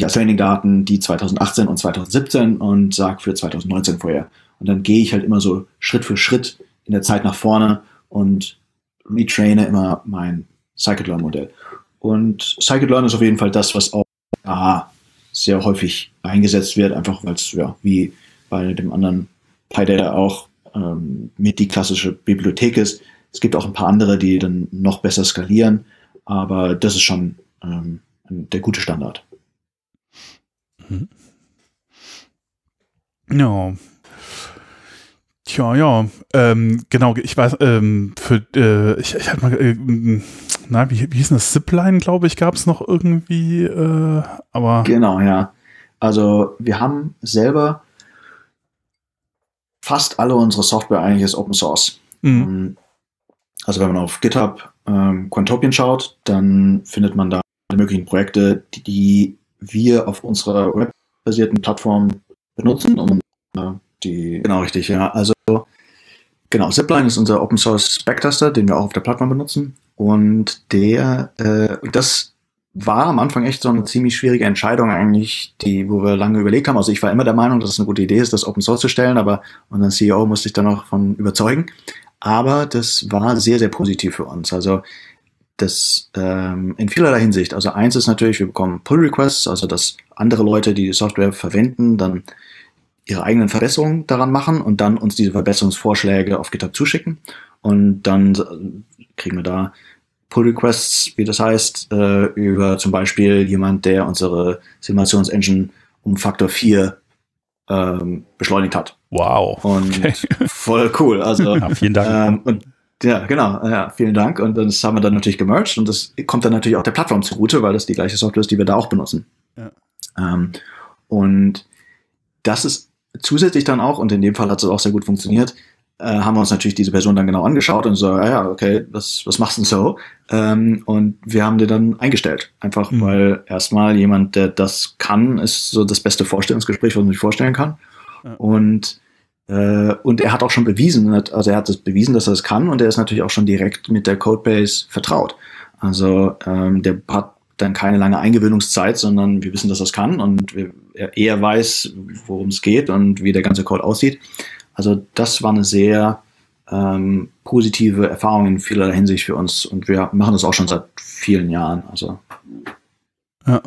ja, Training-Daten, die 2018 und 2017 und sage für 2019 vorher. Und dann gehe ich halt immer so Schritt für Schritt in der Zeit nach vorne und retraine immer mein Scikit-Learn-Modell. Und Scikit-Learn ist auf jeden Fall das, was auch aha, sehr häufig eingesetzt wird, einfach weil es ja wie bei dem anderen PyData auch ähm, mit die klassische Bibliothek ist. Es gibt auch ein paar andere, die dann noch besser skalieren, aber das ist schon ähm, der gute Standard. Mhm. Ja. Tja, ja, ähm, genau, ich weiß, ähm, für, äh, ich, ich hatte mal, äh, na, wie, wie hieß das, Zipline, glaube ich, gab es noch irgendwie, äh, aber. Genau, ja. Also wir haben selber fast alle unsere Software eigentlich ist Open Source. Mhm. Ähm, also wenn man auf GitHub ähm, Quantopian schaut, dann findet man da alle möglichen Projekte, die, die wir auf unserer webbasierten Plattform benutzen, um äh, die genau richtig, ja. Also genau, Zipline ist unser Open Source Backtaster, den wir auch auf der Plattform benutzen. Und der, äh, das war am Anfang echt so eine ziemlich schwierige Entscheidung eigentlich, die, wo wir lange überlegt haben. Also ich war immer der Meinung, dass es eine gute Idee ist, das Open Source zu stellen, aber unseren CEO musste ich dann noch von überzeugen. Aber das war sehr, sehr positiv für uns. Also das ähm, in vielerlei Hinsicht. Also eins ist natürlich, wir bekommen Pull Requests, also dass andere Leute, die die Software verwenden, dann ihre eigenen Verbesserungen daran machen und dann uns diese Verbesserungsvorschläge auf GitHub zuschicken. Und dann kriegen wir da Pull Requests, wie das heißt, äh, über zum Beispiel jemand, der unsere Simulationsengine um Faktor 4 ähm, beschleunigt hat. Wow. Und okay. voll cool. Also ja, vielen Dank. Ähm, und ja, genau. Ja, vielen Dank. Und das haben wir dann natürlich gemerged und das kommt dann natürlich auch der Plattform zugute, weil das die gleiche Software ist, die wir da auch benutzen. Ja. Ähm, und das ist zusätzlich dann auch, und in dem Fall hat es auch sehr gut funktioniert, äh, haben wir uns natürlich diese Person dann genau angeschaut und so, ja, okay, was, was machst du denn so? Ähm, und wir haben den dann eingestellt. Einfach mhm. weil erstmal jemand, der das kann, ist so das beste Vorstellungsgespräch, was man sich vorstellen kann. Ja. Und äh, und er hat auch schon bewiesen, also er hat es bewiesen, dass er es kann und er ist natürlich auch schon direkt mit der Codebase vertraut. Also ähm, der hat dann keine lange Eingewöhnungszeit, sondern wir wissen, dass er es kann und wir, er, er weiß, worum es geht und wie der ganze Code aussieht. Also das war eine sehr ähm, positive Erfahrung in vielerlei Hinsicht für uns und wir machen das auch schon seit vielen Jahren. Also ja.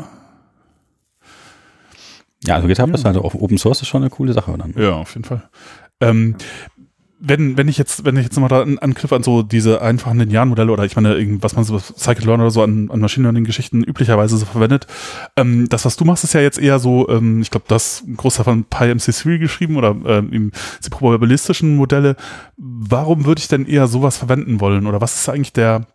Ja, also GitHub ja. ist halt auf Open Source ist schon eine coole Sache dann. Ja, auf jeden Fall. Ähm, wenn, wenn ich jetzt, wenn ich jetzt nochmal da anknüpfe an so diese einfachen linearen Modelle oder ich meine, was man so Cycle-Learn oder so an, an Machine Learning-Geschichten üblicherweise so verwendet, ähm, das, was du machst, ist ja jetzt eher so, ähm, ich glaube, das ein Großteil von PyMC3 geschrieben oder ähm, die probabilistischen Modelle. Warum würde ich denn eher sowas verwenden wollen? Oder was ist eigentlich der,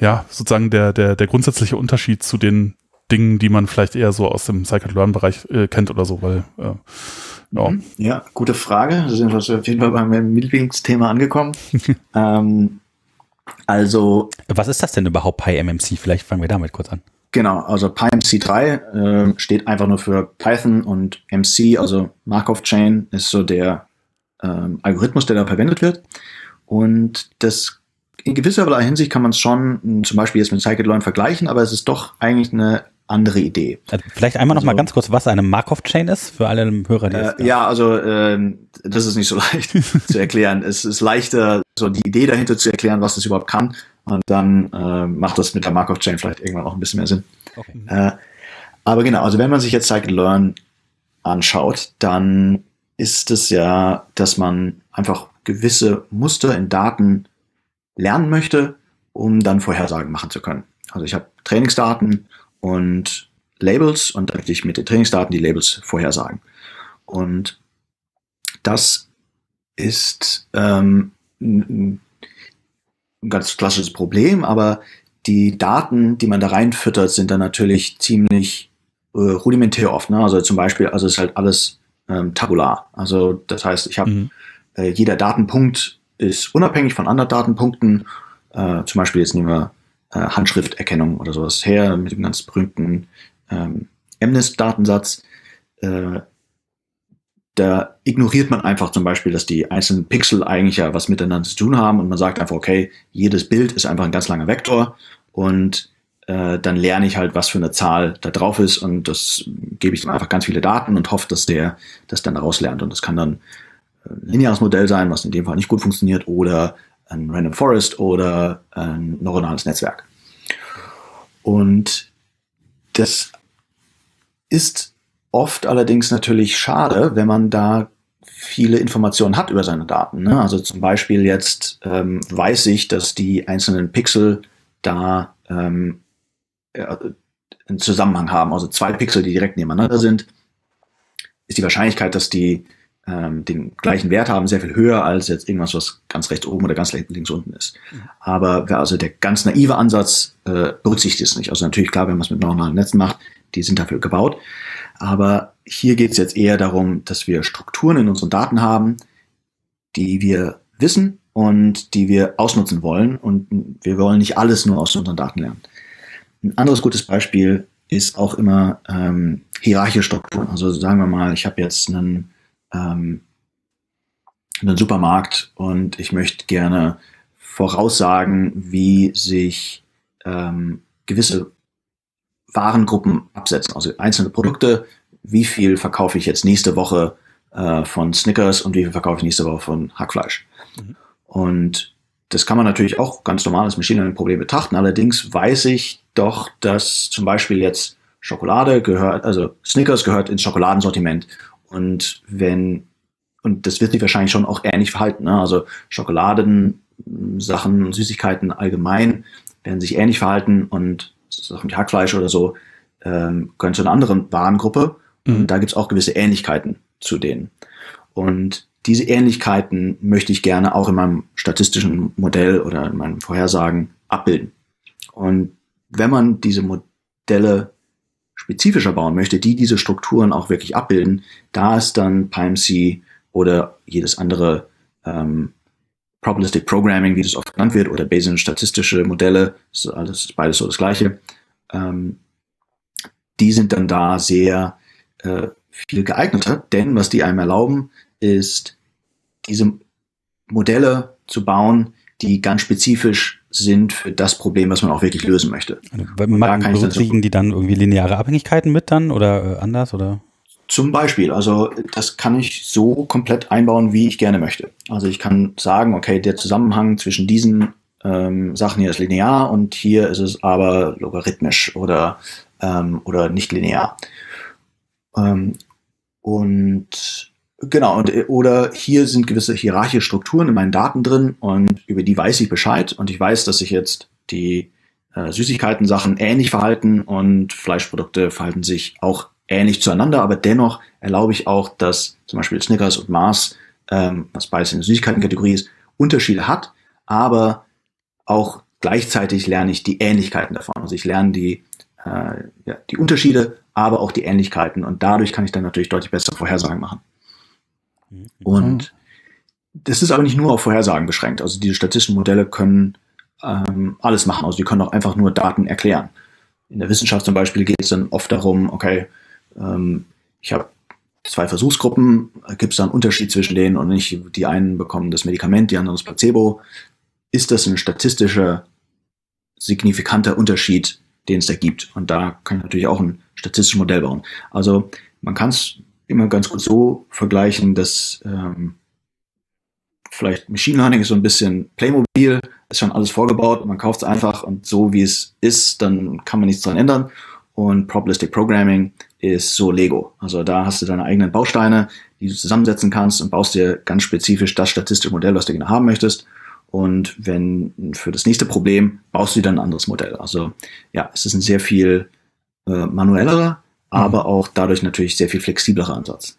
ja, sozusagen der, der, der grundsätzliche Unterschied zu den Dingen, die man vielleicht eher so aus dem Cycle-Learn-Bereich äh, kennt oder so, weil äh, ja. Mhm. ja, gute Frage. Da sind wir auf jeden Fall bei meinem Lieblingsthema angekommen. ähm, also. Was ist das denn überhaupt PyMMC? Vielleicht fangen wir damit kurz an. Genau, also PyMC3 äh, steht einfach nur für Python und MC, also Markov Chain, ist so der ähm, Algorithmus, der da verwendet wird. Und das in gewisser Hinsicht kann man es schon zum Beispiel jetzt mit Scikit-Learn vergleichen, aber es ist doch eigentlich eine andere Idee. Also vielleicht einmal also, noch mal ganz kurz, was eine Markov-Chain ist für alle Hörer, die äh, Ja, also äh, das ist nicht so leicht zu erklären. Es ist leichter, so die Idee dahinter zu erklären, was das überhaupt kann. Und dann äh, macht das mit der Markov-Chain vielleicht irgendwann auch ein bisschen mehr Sinn. Okay. Äh, aber genau, also wenn man sich jetzt Scikit-Learn anschaut, dann ist es ja, dass man einfach gewisse Muster in Daten lernen möchte, um dann Vorhersagen machen zu können. Also ich habe Trainingsdaten und Labels und dann möchte ich mit den Trainingsdaten die Labels vorhersagen. Und das ist ähm, ein ganz klassisches Problem, aber die Daten, die man da reinfüttert, sind dann natürlich ziemlich äh, rudimentär oft. Ne? Also zum Beispiel, also ist halt alles ähm, tabular. Also das heißt, ich habe mhm. äh, jeder Datenpunkt ist unabhängig von anderen Datenpunkten. Äh, zum Beispiel jetzt nehmen wir äh, Handschrifterkennung oder sowas her mit dem ganz berühmten ähm, MNIST-Datensatz. Äh, da ignoriert man einfach zum Beispiel, dass die einzelnen Pixel eigentlich ja was miteinander zu tun haben und man sagt einfach, okay, jedes Bild ist einfach ein ganz langer Vektor und äh, dann lerne ich halt, was für eine Zahl da drauf ist und das gebe ich dann einfach ganz viele Daten und hoffe, dass der das dann daraus lernt. Und das kann dann ein lineares Modell sein, was in dem Fall nicht gut funktioniert, oder ein Random Forest oder ein neuronales Netzwerk. Und das ist oft allerdings natürlich schade, wenn man da viele Informationen hat über seine Daten. Ne? Also zum Beispiel jetzt ähm, weiß ich, dass die einzelnen Pixel da ähm, einen Zusammenhang haben. Also zwei Pixel, die direkt nebeneinander sind, ist die Wahrscheinlichkeit, dass die ähm, den gleichen Wert haben, sehr viel höher als jetzt irgendwas, was ganz rechts oben oder ganz links unten ist. Mhm. Aber also der ganz naive Ansatz äh, berücksichtigt es nicht. Also natürlich klar, wenn man es mit neuronalen Netzen macht, die sind dafür gebaut. Aber hier geht es jetzt eher darum, dass wir Strukturen in unseren Daten haben, die wir wissen und die wir ausnutzen wollen. Und wir wollen nicht alles nur aus unseren Daten lernen. Ein anderes gutes Beispiel ist auch immer ähm, hierarchische Strukturen. Also sagen wir mal, ich habe jetzt einen, ähm, einen Supermarkt und ich möchte gerne voraussagen, wie sich ähm, gewisse Warengruppen absetzen. Also einzelne Produkte, wie viel verkaufe ich jetzt nächste Woche äh, von Snickers und wie viel verkaufe ich nächste Woche von Hackfleisch. Mhm. Und das kann man natürlich auch ganz normal als Machine Learning Problem betrachten. Allerdings weiß ich doch, dass zum Beispiel jetzt Schokolade gehört, also Snickers gehört ins Schokoladensortiment. Und wenn, und das wird sich wahrscheinlich schon auch ähnlich verhalten. Ne? Also Schokoladen, Sachen, Süßigkeiten allgemein werden sich ähnlich verhalten und Sachen wie Hackfleisch oder so ähm, gehören zu einer anderen Warengruppe. Mhm. Und da gibt's auch gewisse Ähnlichkeiten zu denen. Und diese Ähnlichkeiten möchte ich gerne auch in meinem statistischen Modell oder in meinen Vorhersagen abbilden. Und wenn man diese Modelle spezifischer bauen möchte, die diese Strukturen auch wirklich abbilden, da ist dann PyMC oder jedes andere ähm, Probabilistic Programming, wie das oft genannt wird, oder Bayesian statistische Modelle, das ist alles beides so das Gleiche. Ähm, die sind dann da sehr äh, viel geeigneter, denn was die einem erlauben, ist, diese Modelle zu bauen, die ganz spezifisch sind für das Problem, was man auch wirklich lösen möchte. Also, berücksichtigen die dann irgendwie lineare Abhängigkeiten mit dann oder äh, anders oder? Zum Beispiel, also das kann ich so komplett einbauen, wie ich gerne möchte. Also ich kann sagen, okay, der Zusammenhang zwischen diesen ähm, Sachen hier ist linear und hier ist es aber logarithmisch oder, ähm, oder nicht linear. Ähm, und Genau, und, äh, oder hier sind gewisse hierarchische Strukturen in meinen Daten drin und über die weiß ich Bescheid und ich weiß, dass sich jetzt die äh, Süßigkeiten-Sachen ähnlich verhalten und Fleischprodukte verhalten sich auch ähnlich zueinander, aber dennoch erlaube ich auch, dass zum Beispiel Snickers und Mars, ähm, was beides in der Süßigkeiten-Kategorie ist, Unterschiede hat, aber auch gleichzeitig lerne ich die Ähnlichkeiten davon. Also ich lerne die, äh, ja, die Unterschiede, aber auch die Ähnlichkeiten und dadurch kann ich dann natürlich deutlich bessere Vorhersagen machen. Mhm. Und das ist aber nicht nur auf Vorhersagen beschränkt. Also diese statistischen Modelle können ähm, alles machen. Also die können auch einfach nur Daten erklären. In der Wissenschaft zum Beispiel geht es dann oft darum, okay, ähm, ich habe zwei Versuchsgruppen, gibt es da einen Unterschied zwischen denen und nicht, die einen bekommen das Medikament, die anderen das Placebo. Ist das ein statistischer, signifikanter Unterschied den es da gibt. Und da kann ich natürlich auch ein statistisches Modell bauen. Also man kann es immer ganz gut so vergleichen, dass ähm, vielleicht Machine Learning ist so ein bisschen Playmobil, ist schon alles vorgebaut und man kauft es einfach und so wie es ist, dann kann man nichts dran ändern. Und Probabilistic Programming ist so Lego. Also da hast du deine eigenen Bausteine, die du zusammensetzen kannst und baust dir ganz spezifisch das statistische Modell, was du gerne haben möchtest. Und wenn für das nächste Problem baust du dann ein anderes Modell. Also ja, es ist ein sehr viel äh, manuellerer, aber mhm. auch dadurch natürlich sehr viel flexiblerer Ansatz.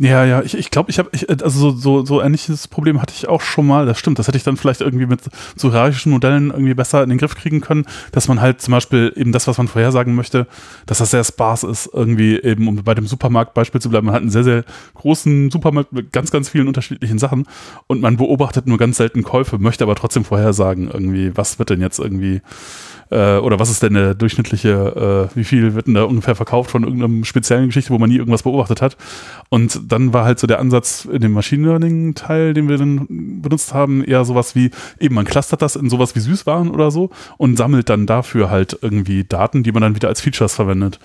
Ja, ja, ich, ich glaube, ich habe, ich, also so, so, so ähnliches Problem hatte ich auch schon mal. Das stimmt, das hätte ich dann vielleicht irgendwie mit so hierarchischen Modellen irgendwie besser in den Griff kriegen können, dass man halt zum Beispiel eben das, was man vorhersagen möchte, dass das sehr sparse ist, irgendwie eben, um bei dem Supermarktbeispiel zu bleiben. Man hat einen sehr, sehr großen Supermarkt mit ganz, ganz vielen unterschiedlichen Sachen und man beobachtet nur ganz selten Käufe, möchte aber trotzdem vorhersagen, irgendwie, was wird denn jetzt irgendwie äh, oder was ist denn der durchschnittliche, äh, wie viel wird denn da ungefähr verkauft von irgendeiner speziellen Geschichte, wo man nie irgendwas beobachtet hat. Und dann war halt so der Ansatz in dem Machine Learning Teil, den wir dann benutzt haben, eher sowas wie, eben man clustert das in sowas wie Süßwaren oder so und sammelt dann dafür halt irgendwie Daten, die man dann wieder als Features verwendet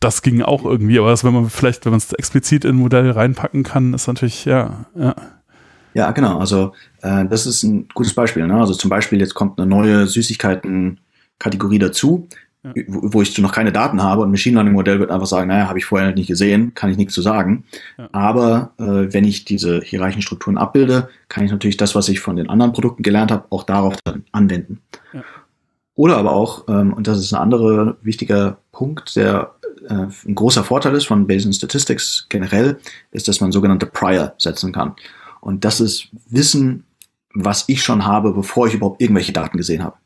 das ging auch irgendwie, aber das, wenn man vielleicht, wenn man es explizit in ein Modell reinpacken kann, ist natürlich, ja, ja. Ja, genau. Also äh, das ist ein gutes Beispiel. Ne? Also zum Beispiel jetzt kommt eine neue Süßigkeiten Kategorie dazu, ja. wo, wo ich noch keine Daten habe und ein Machine Learning Modell wird einfach sagen, naja, habe ich vorher nicht gesehen, kann ich nichts zu sagen. Ja. Aber äh, wenn ich diese hierarchischen Strukturen abbilde, kann ich natürlich das, was ich von den anderen Produkten gelernt habe, auch darauf dann anwenden. Ja. Oder aber auch, ähm, und das ist ein anderer wichtiger Punkt, der äh, ein großer Vorteil ist von Bayesian Statistics generell, ist, dass man sogenannte Prior setzen kann. Und das ist Wissen, was ich schon habe, bevor ich überhaupt irgendwelche Daten gesehen habe.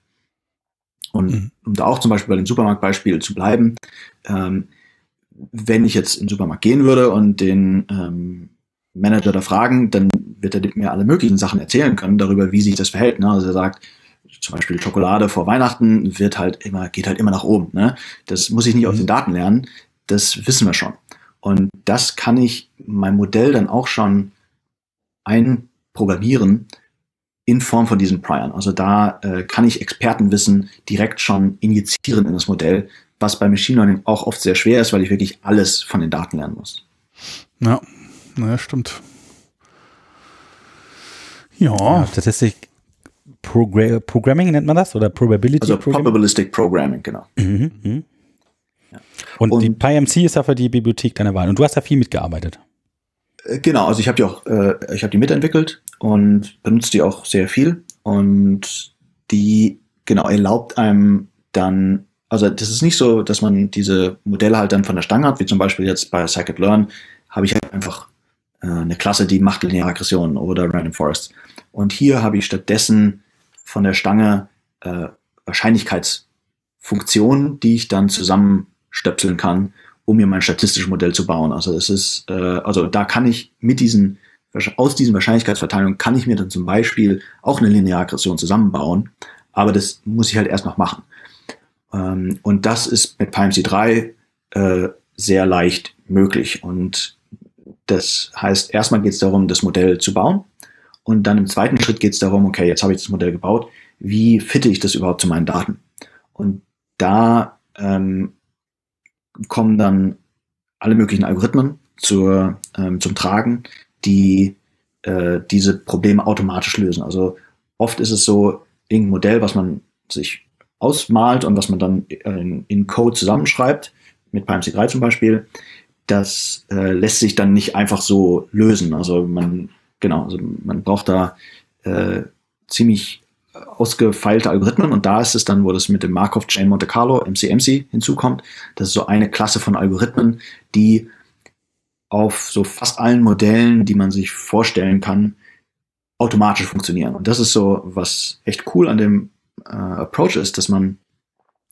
Und mhm. um da auch zum Beispiel bei dem Supermarktbeispiel zu bleiben, ähm, wenn ich jetzt in den Supermarkt gehen würde und den ähm, Manager da fragen, dann wird er mir alle möglichen Sachen erzählen können darüber, wie sich das verhält. Ne? Also er sagt, zum Beispiel Schokolade vor Weihnachten wird halt immer, geht halt immer nach oben. Ne? Das muss ich nicht mhm. aus den Daten lernen, das wissen wir schon. Und das kann ich mein Modell dann auch schon einprogrammieren, in Form von diesen Prion. Also da äh, kann ich Expertenwissen direkt schon injizieren in das Modell, was bei Machine Learning auch oft sehr schwer ist, weil ich wirklich alles von den Daten lernen muss. Ja, naja, stimmt. Ja. ja Statistik Progr Programming nennt man das oder Probability Also Programming? Probabilistic Programming, genau. Mhm, mh. ja. und, und die PyMC ist ja für die Bibliothek deiner Wahl. Und du hast da viel mitgearbeitet. Äh, genau, also ich habe die auch, äh, ich habe die mitentwickelt und benutze die auch sehr viel und die genau erlaubt einem dann, also das ist nicht so, dass man diese Modelle halt dann von der Stange hat, wie zum Beispiel jetzt bei Scikit-Learn habe ich halt einfach äh, eine Klasse, die macht lineare Aggression oder Random Forest. Und hier habe ich stattdessen von der Stange äh, Wahrscheinlichkeitsfunktionen, die ich dann zusammenstöpseln kann um mir mein statistisches Modell zu bauen. Also es ist, äh, also da kann ich mit diesen, aus diesen Wahrscheinlichkeitsverteilungen kann ich mir dann zum Beispiel auch eine Linearregression zusammenbauen, aber das muss ich halt erst noch machen. Ähm, und das ist mit PyMC3 äh, sehr leicht möglich. Und das heißt, erstmal geht es darum, das Modell zu bauen. Und dann im zweiten Schritt geht es darum, okay, jetzt habe ich das Modell gebaut, wie fitte ich das überhaupt zu meinen Daten? Und da ähm, kommen dann alle möglichen Algorithmen zur, ähm, zum Tragen, die äh, diese Probleme automatisch lösen. Also oft ist es so, irgendein Modell, was man sich ausmalt und was man dann in, in Code zusammenschreibt, mit PyMC3 zum Beispiel, das äh, lässt sich dann nicht einfach so lösen. Also man, genau, also man braucht da äh, ziemlich ausgefeilte Algorithmen und da ist es dann, wo das mit dem Markov Chain Monte Carlo, MCMC, hinzukommt. Das ist so eine Klasse von Algorithmen, die auf so fast allen Modellen, die man sich vorstellen kann, automatisch funktionieren. Und das ist so, was echt cool an dem äh, Approach ist, dass man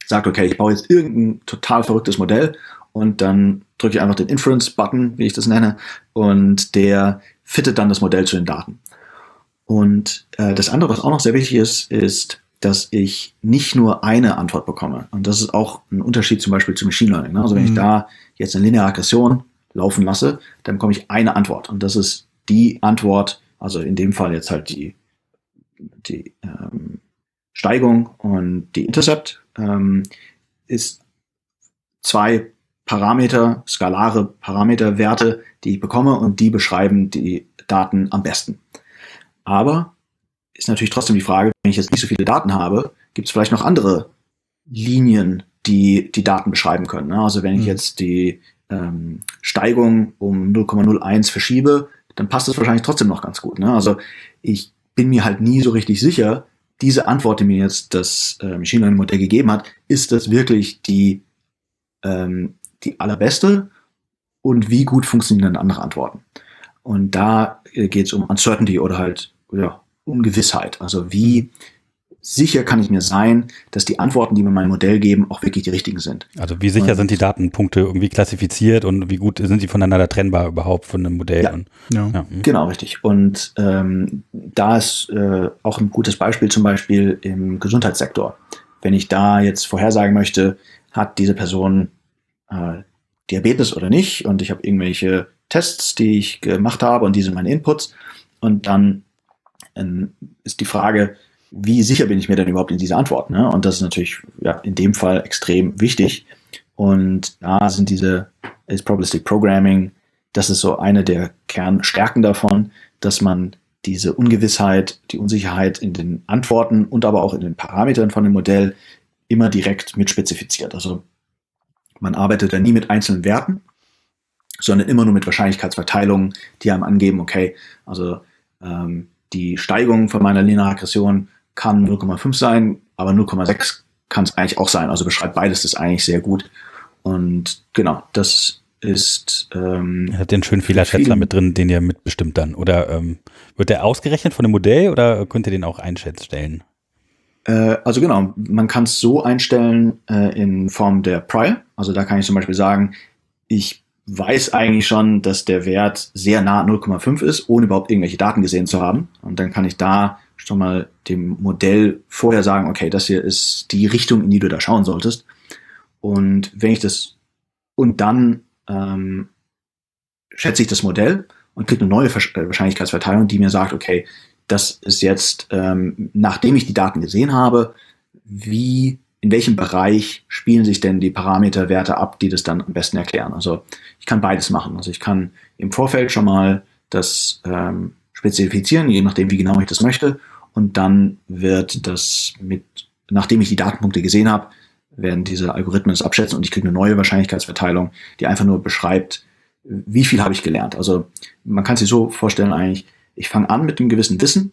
sagt, okay, ich baue jetzt irgendein total verrücktes Modell und dann drücke ich einfach den Inference-Button, wie ich das nenne, und der fittet dann das Modell zu den Daten. Und äh, das andere, was auch noch sehr wichtig ist, ist, dass ich nicht nur eine Antwort bekomme. Und das ist auch ein Unterschied zum Beispiel zu Machine Learning. Ne? Also wenn mhm. ich da jetzt eine lineare Aggression laufen lasse, dann bekomme ich eine Antwort. Und das ist die Antwort, also in dem Fall jetzt halt die, die ähm, Steigung und die Intercept ähm, ist zwei Parameter, skalare Parameterwerte, die ich bekomme und die beschreiben die Daten am besten. Aber ist natürlich trotzdem die Frage, wenn ich jetzt nicht so viele Daten habe, gibt es vielleicht noch andere Linien, die die Daten beschreiben können. Ne? Also wenn ich mhm. jetzt die ähm, Steigung um 0,01 verschiebe, dann passt das wahrscheinlich trotzdem noch ganz gut. Ne? Also ich bin mir halt nie so richtig sicher, diese Antwort, die mir jetzt das äh, Machine Learning Modell gegeben hat, ist das wirklich die, ähm, die allerbeste und wie gut funktionieren dann andere Antworten? Und da äh, geht es um Uncertainty oder halt ja, Ungewissheit. Also wie sicher kann ich mir sein, dass die Antworten, die mir mein Modell geben, auch wirklich die richtigen sind. Also wie sicher und, sind die Datenpunkte irgendwie klassifiziert und wie gut sind sie voneinander trennbar überhaupt von einem Modell? Ja, und, ja. ja. Genau, richtig. Und ähm, da ist äh, auch ein gutes Beispiel zum Beispiel im Gesundheitssektor. Wenn ich da jetzt vorhersagen möchte, hat diese Person äh, Diabetes oder nicht und ich habe irgendwelche Tests, die ich gemacht habe und diese meine Inputs und dann ist die Frage, wie sicher bin ich mir denn überhaupt in dieser Antwort? Ne? Und das ist natürlich ja, in dem Fall extrem wichtig. Und da sind diese ist Probabilistic Programming, das ist so eine der Kernstärken davon, dass man diese Ungewissheit, die Unsicherheit in den Antworten und aber auch in den Parametern von dem Modell immer direkt mit spezifiziert. Also man arbeitet da nie mit einzelnen Werten, sondern immer nur mit Wahrscheinlichkeitsverteilungen, die einem angeben, okay, also ähm, die Steigung von meiner linearen Aggression kann 0,5 sein, aber 0,6 kann es eigentlich auch sein. Also beschreibt beides das eigentlich sehr gut. Und genau, das ist. Ähm, er hat den schönen Fehlerschätzer mit drin, den ihr mitbestimmt dann. Oder ähm, wird der ausgerechnet von dem Modell oder könnt ihr den auch einstellen? Äh, also genau, man kann es so einstellen äh, in Form der Prior. Also da kann ich zum Beispiel sagen, ich weiß eigentlich schon, dass der Wert sehr nah 0,5 ist, ohne überhaupt irgendwelche Daten gesehen zu haben. Und dann kann ich da schon mal dem Modell vorher sagen, okay, das hier ist die Richtung, in die du da schauen solltest. Und wenn ich das und dann ähm, schätze ich das Modell und kriege eine neue äh, Wahrscheinlichkeitsverteilung, die mir sagt, okay, das ist jetzt, ähm, nachdem ich die Daten gesehen habe, wie, in welchem Bereich spielen sich denn die Parameterwerte ab, die das dann am besten erklären. Also ich kann beides machen. Also ich kann im Vorfeld schon mal das ähm, spezifizieren, je nachdem, wie genau ich das möchte. Und dann wird das mit, nachdem ich die Datenpunkte gesehen habe, werden diese Algorithmen es abschätzen und ich kriege eine neue Wahrscheinlichkeitsverteilung, die einfach nur beschreibt, wie viel habe ich gelernt. Also man kann sich so vorstellen eigentlich, ich fange an mit einem gewissen Wissen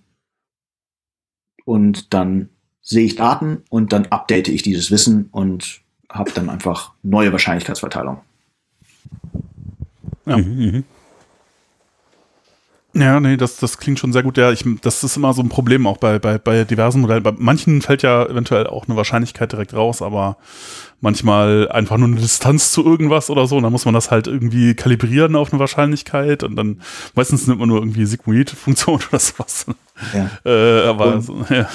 und dann sehe ich Daten und dann update ich dieses Wissen und habe dann einfach neue Wahrscheinlichkeitsverteilung. Ja. Mhm, mhm. Ja, nee, das, das klingt schon sehr gut. Ja, ich, das ist immer so ein Problem auch bei, bei, bei diversen Modellen. Bei manchen fällt ja eventuell auch eine Wahrscheinlichkeit direkt raus, aber manchmal einfach nur eine Distanz zu irgendwas oder so. Und dann muss man das halt irgendwie kalibrieren auf eine Wahrscheinlichkeit und dann meistens nimmt man nur irgendwie Sigmoid-Funktion oder sowas. Ja. Äh, aber und, so, ja.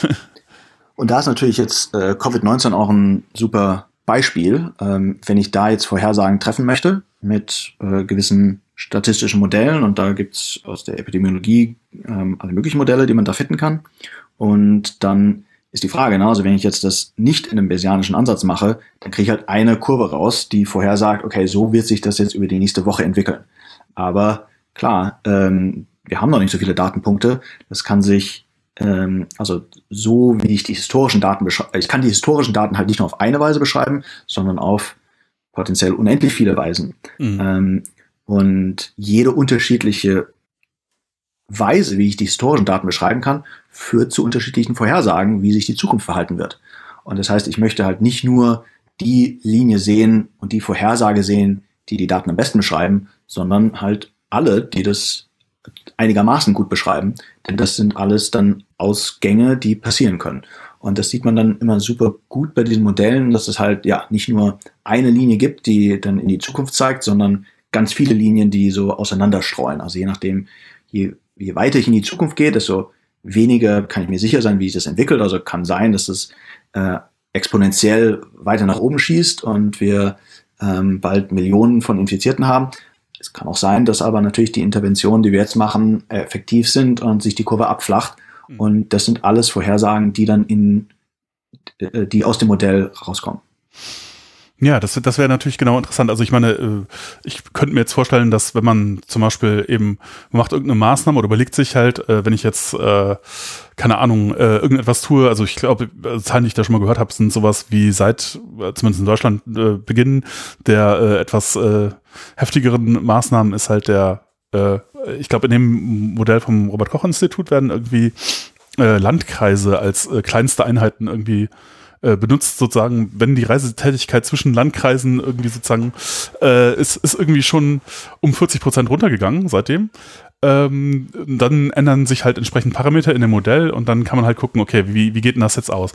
Und da ist natürlich jetzt äh, Covid-19 auch ein super Beispiel. Ähm, wenn ich da jetzt Vorhersagen treffen möchte mit äh, gewissen statistischen Modellen und da gibt's aus der Epidemiologie ähm, alle möglichen Modelle, die man da finden kann. Und dann ist die Frage, ne? also wenn ich jetzt das nicht in einem Bayesianischen Ansatz mache, dann kriege ich halt eine Kurve raus, die vorhersagt, okay, so wird sich das jetzt über die nächste Woche entwickeln. Aber klar, ähm, wir haben noch nicht so viele Datenpunkte. Das kann sich, ähm, also so wie ich die historischen Daten beschreibe, ich kann die historischen Daten halt nicht nur auf eine Weise beschreiben, sondern auf potenziell unendlich viele Weisen. Mhm. Ähm, und jede unterschiedliche Weise, wie ich die historischen Daten beschreiben kann, führt zu unterschiedlichen Vorhersagen, wie sich die Zukunft verhalten wird. Und das heißt, ich möchte halt nicht nur die Linie sehen und die Vorhersage sehen, die die Daten am besten beschreiben, sondern halt alle, die das einigermaßen gut beschreiben. Denn das sind alles dann Ausgänge, die passieren können. Und das sieht man dann immer super gut bei diesen Modellen, dass es halt ja nicht nur eine Linie gibt, die dann in die Zukunft zeigt, sondern ganz viele Linien, die so auseinanderstreuen. Also je nachdem, je, je weiter ich in die Zukunft gehe, desto weniger kann ich mir sicher sein, wie sich das entwickelt. Also kann sein, dass es äh, exponentiell weiter nach oben schießt und wir ähm, bald Millionen von Infizierten haben. Es kann auch sein, dass aber natürlich die Interventionen, die wir jetzt machen, effektiv sind und sich die Kurve abflacht. Mhm. Und das sind alles Vorhersagen, die dann in äh, die aus dem Modell rauskommen. Ja, das, das wäre natürlich genau interessant. Also ich meine, äh, ich könnte mir jetzt vorstellen, dass wenn man zum Beispiel eben macht irgendeine Maßnahme oder überlegt sich halt, äh, wenn ich jetzt, äh, keine Ahnung, irgendetwas tue, also ich glaube, Zahlen, die ich da schon mal gehört habe, sind sowas wie seit, zumindest in Deutschland, Beginn der etwas heftigeren Maßnahmen ist halt der, ich glaube, in dem Modell vom Robert-Koch-Institut werden irgendwie Landkreise als kleinste Einheiten irgendwie äh, benutzt sozusagen, wenn die Reisetätigkeit zwischen Landkreisen irgendwie sozusagen äh, ist, ist irgendwie schon um 40 Prozent runtergegangen seitdem. Ähm, dann ändern sich halt entsprechend Parameter in dem Modell und dann kann man halt gucken, okay, wie, wie geht denn das jetzt aus?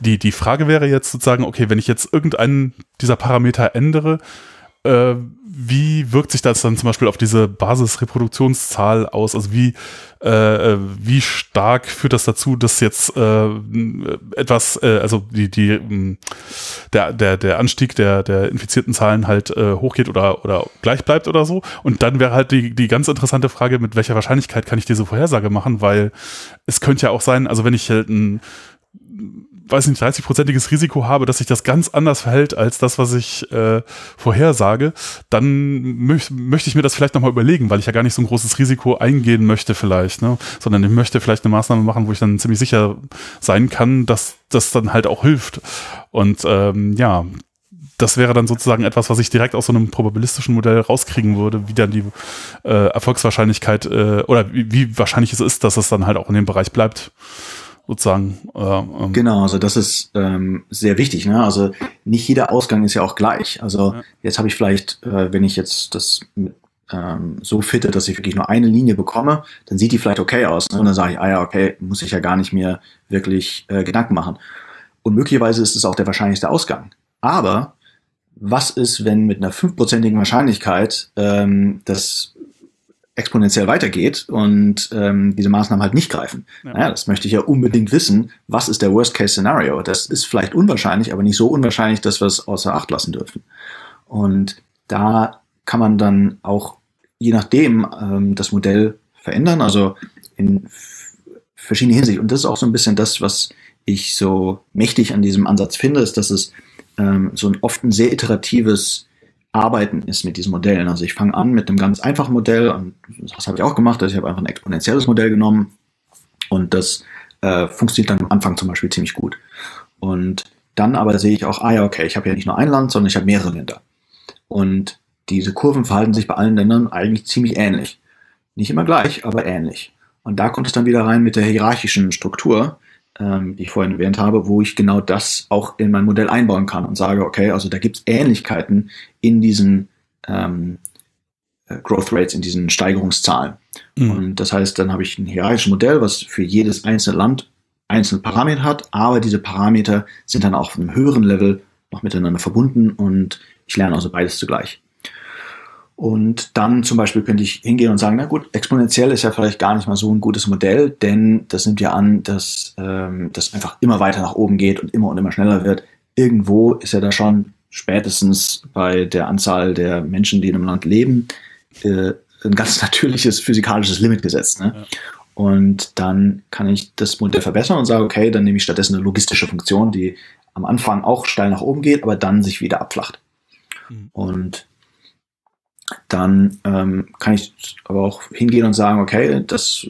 Die, die Frage wäre jetzt sozusagen, okay, wenn ich jetzt irgendeinen dieser Parameter ändere, äh, wie wirkt sich das dann zum Beispiel auf diese Basisreproduktionszahl aus? Also wie, äh, wie stark führt das dazu, dass jetzt äh, etwas, äh, also die, die, hm, der, der, der Anstieg der, der infizierten Zahlen halt äh, hochgeht oder, oder gleich bleibt oder so? Und dann wäre halt die, die ganz interessante Frage, mit welcher Wahrscheinlichkeit kann ich diese Vorhersage machen? Weil es könnte ja auch sein, also wenn ich halt ein weiß nicht, 30-prozentiges Risiko habe, dass sich das ganz anders verhält als das, was ich äh, vorhersage, dann möch, möchte ich mir das vielleicht nochmal überlegen, weil ich ja gar nicht so ein großes Risiko eingehen möchte vielleicht, ne? sondern ich möchte vielleicht eine Maßnahme machen, wo ich dann ziemlich sicher sein kann, dass das dann halt auch hilft. Und ähm, ja, das wäre dann sozusagen etwas, was ich direkt aus so einem probabilistischen Modell rauskriegen würde, wie dann die äh, Erfolgswahrscheinlichkeit äh, oder wie, wie wahrscheinlich es ist, dass es dann halt auch in dem Bereich bleibt sozusagen. Äh, ähm. Genau, also das ist ähm, sehr wichtig. Ne? Also nicht jeder Ausgang ist ja auch gleich. Also ja. jetzt habe ich vielleicht, äh, wenn ich jetzt das ähm, so fitte, dass ich wirklich nur eine Linie bekomme, dann sieht die vielleicht okay aus. Ne? Und dann sage ich, ah ja, okay, muss ich ja gar nicht mehr wirklich äh, Gedanken machen. Und möglicherweise ist es auch der wahrscheinlichste Ausgang. Aber was ist, wenn mit einer fünfprozentigen Wahrscheinlichkeit ähm, das exponentiell weitergeht und ähm, diese Maßnahmen halt nicht greifen. Ja. Naja, das möchte ich ja unbedingt wissen. Was ist der Worst-Case-Szenario? Das ist vielleicht unwahrscheinlich, aber nicht so unwahrscheinlich, dass wir es außer Acht lassen dürfen. Und da kann man dann auch je nachdem ähm, das Modell verändern, also in verschiedene Hinsicht. Und das ist auch so ein bisschen das, was ich so mächtig an diesem Ansatz finde, ist, dass es ähm, so ein oft ein sehr iteratives Arbeiten ist mit diesen Modellen. Also ich fange an mit einem ganz einfachen Modell und das habe ich auch gemacht, dass ich habe einfach ein exponentielles Modell genommen und das äh, funktioniert dann am Anfang zum Beispiel ziemlich gut. Und dann aber sehe ich auch, ah ja, okay, ich habe ja nicht nur ein Land, sondern ich habe mehrere Länder. Und diese Kurven verhalten sich bei allen Ländern eigentlich ziemlich ähnlich. Nicht immer gleich, aber ähnlich. Und da kommt es dann wieder rein mit der hierarchischen Struktur, ähm, die ich vorhin erwähnt habe, wo ich genau das auch in mein Modell einbauen kann und sage, okay, also da gibt es Ähnlichkeiten in diesen ähm, äh, Growth Rates, in diesen Steigerungszahlen. Mhm. Und das heißt, dann habe ich ein hierarchisches Modell, was für jedes einzelne Land einzelne Parameter hat, aber diese Parameter sind dann auch auf einem höheren Level noch miteinander verbunden und ich lerne also beides zugleich. Und dann zum Beispiel könnte ich hingehen und sagen, na gut, exponentiell ist ja vielleicht gar nicht mal so ein gutes Modell, denn das nimmt ja an, dass ähm, das einfach immer weiter nach oben geht und immer und immer schneller wird. Irgendwo ist ja da schon spätestens bei der Anzahl der Menschen, die in einem Land leben, äh, ein ganz natürliches physikalisches Limit gesetzt. Ne? Ja. Und dann kann ich das Modell verbessern und sage, okay, dann nehme ich stattdessen eine logistische Funktion, die am Anfang auch steil nach oben geht, aber dann sich wieder abflacht. Mhm. Und dann ähm, kann ich aber auch hingehen und sagen, okay, das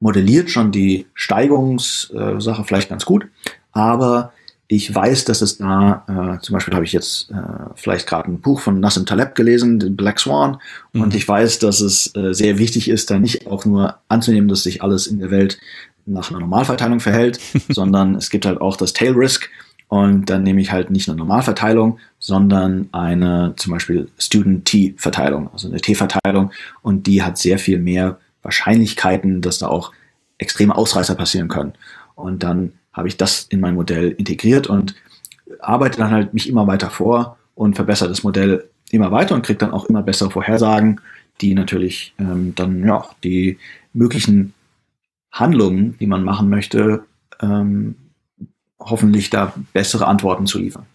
modelliert schon die Steigungssache vielleicht ganz gut, aber ich weiß, dass es da, äh, zum Beispiel habe ich jetzt äh, vielleicht gerade ein Buch von Nassim Taleb gelesen, den Black Swan, mhm. und ich weiß, dass es äh, sehr wichtig ist, da nicht auch nur anzunehmen, dass sich alles in der Welt nach einer Normalverteilung verhält, sondern es gibt halt auch das Tail Risk, und dann nehme ich halt nicht eine Normalverteilung, sondern eine zum Beispiel Student-T-Verteilung, also eine T-Verteilung. Und die hat sehr viel mehr Wahrscheinlichkeiten, dass da auch extreme Ausreißer passieren können. Und dann habe ich das in mein Modell integriert und arbeite dann halt mich immer weiter vor und verbessere das Modell immer weiter und kriege dann auch immer bessere Vorhersagen, die natürlich ähm, dann ja die möglichen Handlungen, die man machen möchte, ähm, hoffentlich da bessere Antworten zu liefern.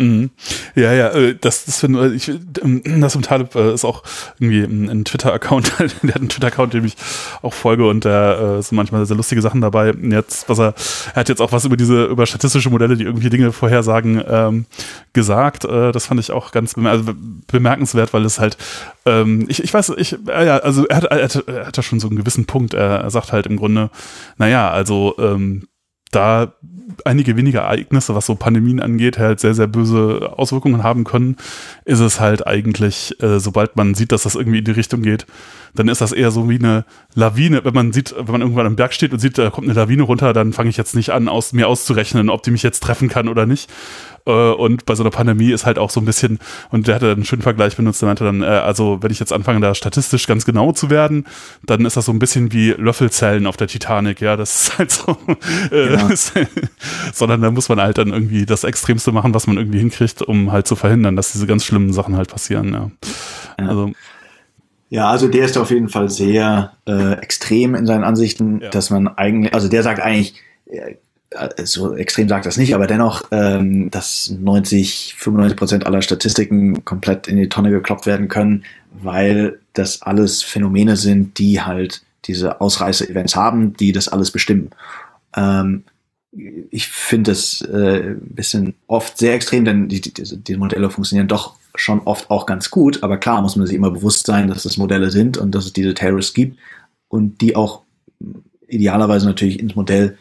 Mhm. Ja, ja, äh, das, das finde ich, ähm, das im Taleb äh, ist auch irgendwie ein Twitter-Account, der hat einen Twitter-Account, dem ich auch folge und da äh, sind manchmal sehr lustige Sachen dabei. Jetzt, was er, er hat jetzt auch was über diese, über statistische Modelle, die irgendwie Dinge vorhersagen, ähm, gesagt. Äh, das fand ich auch ganz also bemerkenswert, weil es halt, ähm, ich, ich weiß, ich, äh, ja, also er hat, er hat, er hat da schon so einen gewissen Punkt. Er sagt halt im Grunde, naja, also ähm, da einige wenige Ereignisse, was so Pandemien angeht, halt sehr, sehr böse Auswirkungen haben können, ist es halt eigentlich, äh, sobald man sieht, dass das irgendwie in die Richtung geht, dann ist das eher so wie eine Lawine. Wenn man sieht, wenn man irgendwann am Berg steht und sieht, da kommt eine Lawine runter, dann fange ich jetzt nicht an, aus, mir auszurechnen, ob die mich jetzt treffen kann oder nicht, und bei so einer Pandemie ist halt auch so ein bisschen, und der hatte einen schönen Vergleich benutzt, der meinte dann, äh, also wenn ich jetzt anfange, da statistisch ganz genau zu werden, dann ist das so ein bisschen wie Löffelzellen auf der Titanic, ja, das ist halt so, äh, ja. sondern da muss man halt dann irgendwie das Extremste machen, was man irgendwie hinkriegt, um halt zu verhindern, dass diese ganz schlimmen Sachen halt passieren, ja. ja. Also, ja, also der ist auf jeden Fall sehr äh, extrem in seinen Ansichten, ja. dass man eigentlich, also der sagt eigentlich, äh, äh, so extrem sagt das nicht, aber dennoch, ähm, dass 90, 95 Prozent aller Statistiken komplett in die Tonne gekloppt werden können, weil das alles Phänomene sind, die halt diese Ausreißer-Events haben, die das alles bestimmen. Ähm, ich finde das äh, ein bisschen oft sehr extrem, denn die, die, die Modelle funktionieren doch schon oft auch ganz gut, aber klar muss man sich immer bewusst sein, dass es Modelle sind und dass es diese Terrorists gibt und die auch idealerweise natürlich ins Modell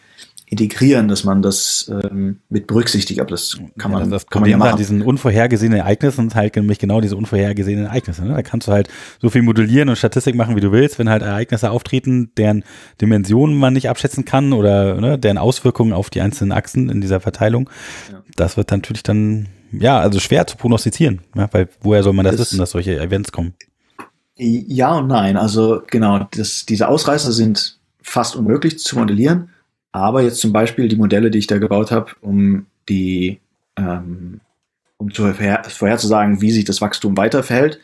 integrieren, dass man das ähm, mit berücksichtigt. Aber das kann man, ja, das kann man ja machen. diesen unvorhergesehenen Ereignissen halt nämlich genau diese unvorhergesehenen Ereignisse. Ne? Da kannst du halt so viel modellieren und Statistik machen, wie du willst, wenn halt Ereignisse auftreten, deren Dimensionen man nicht abschätzen kann oder ne, deren Auswirkungen auf die einzelnen Achsen in dieser Verteilung. Ja. Das wird natürlich dann ja also schwer zu prognostizieren, ja? weil woher soll man das, das wissen, dass solche Events kommen? Ja und nein. Also genau, das, diese Ausreißer sind fast unmöglich zu modellieren. Aber jetzt zum Beispiel die Modelle, die ich da gebaut habe, um die, ähm, um zu vorher, vorherzusagen, wie sich das Wachstum weiter verhält,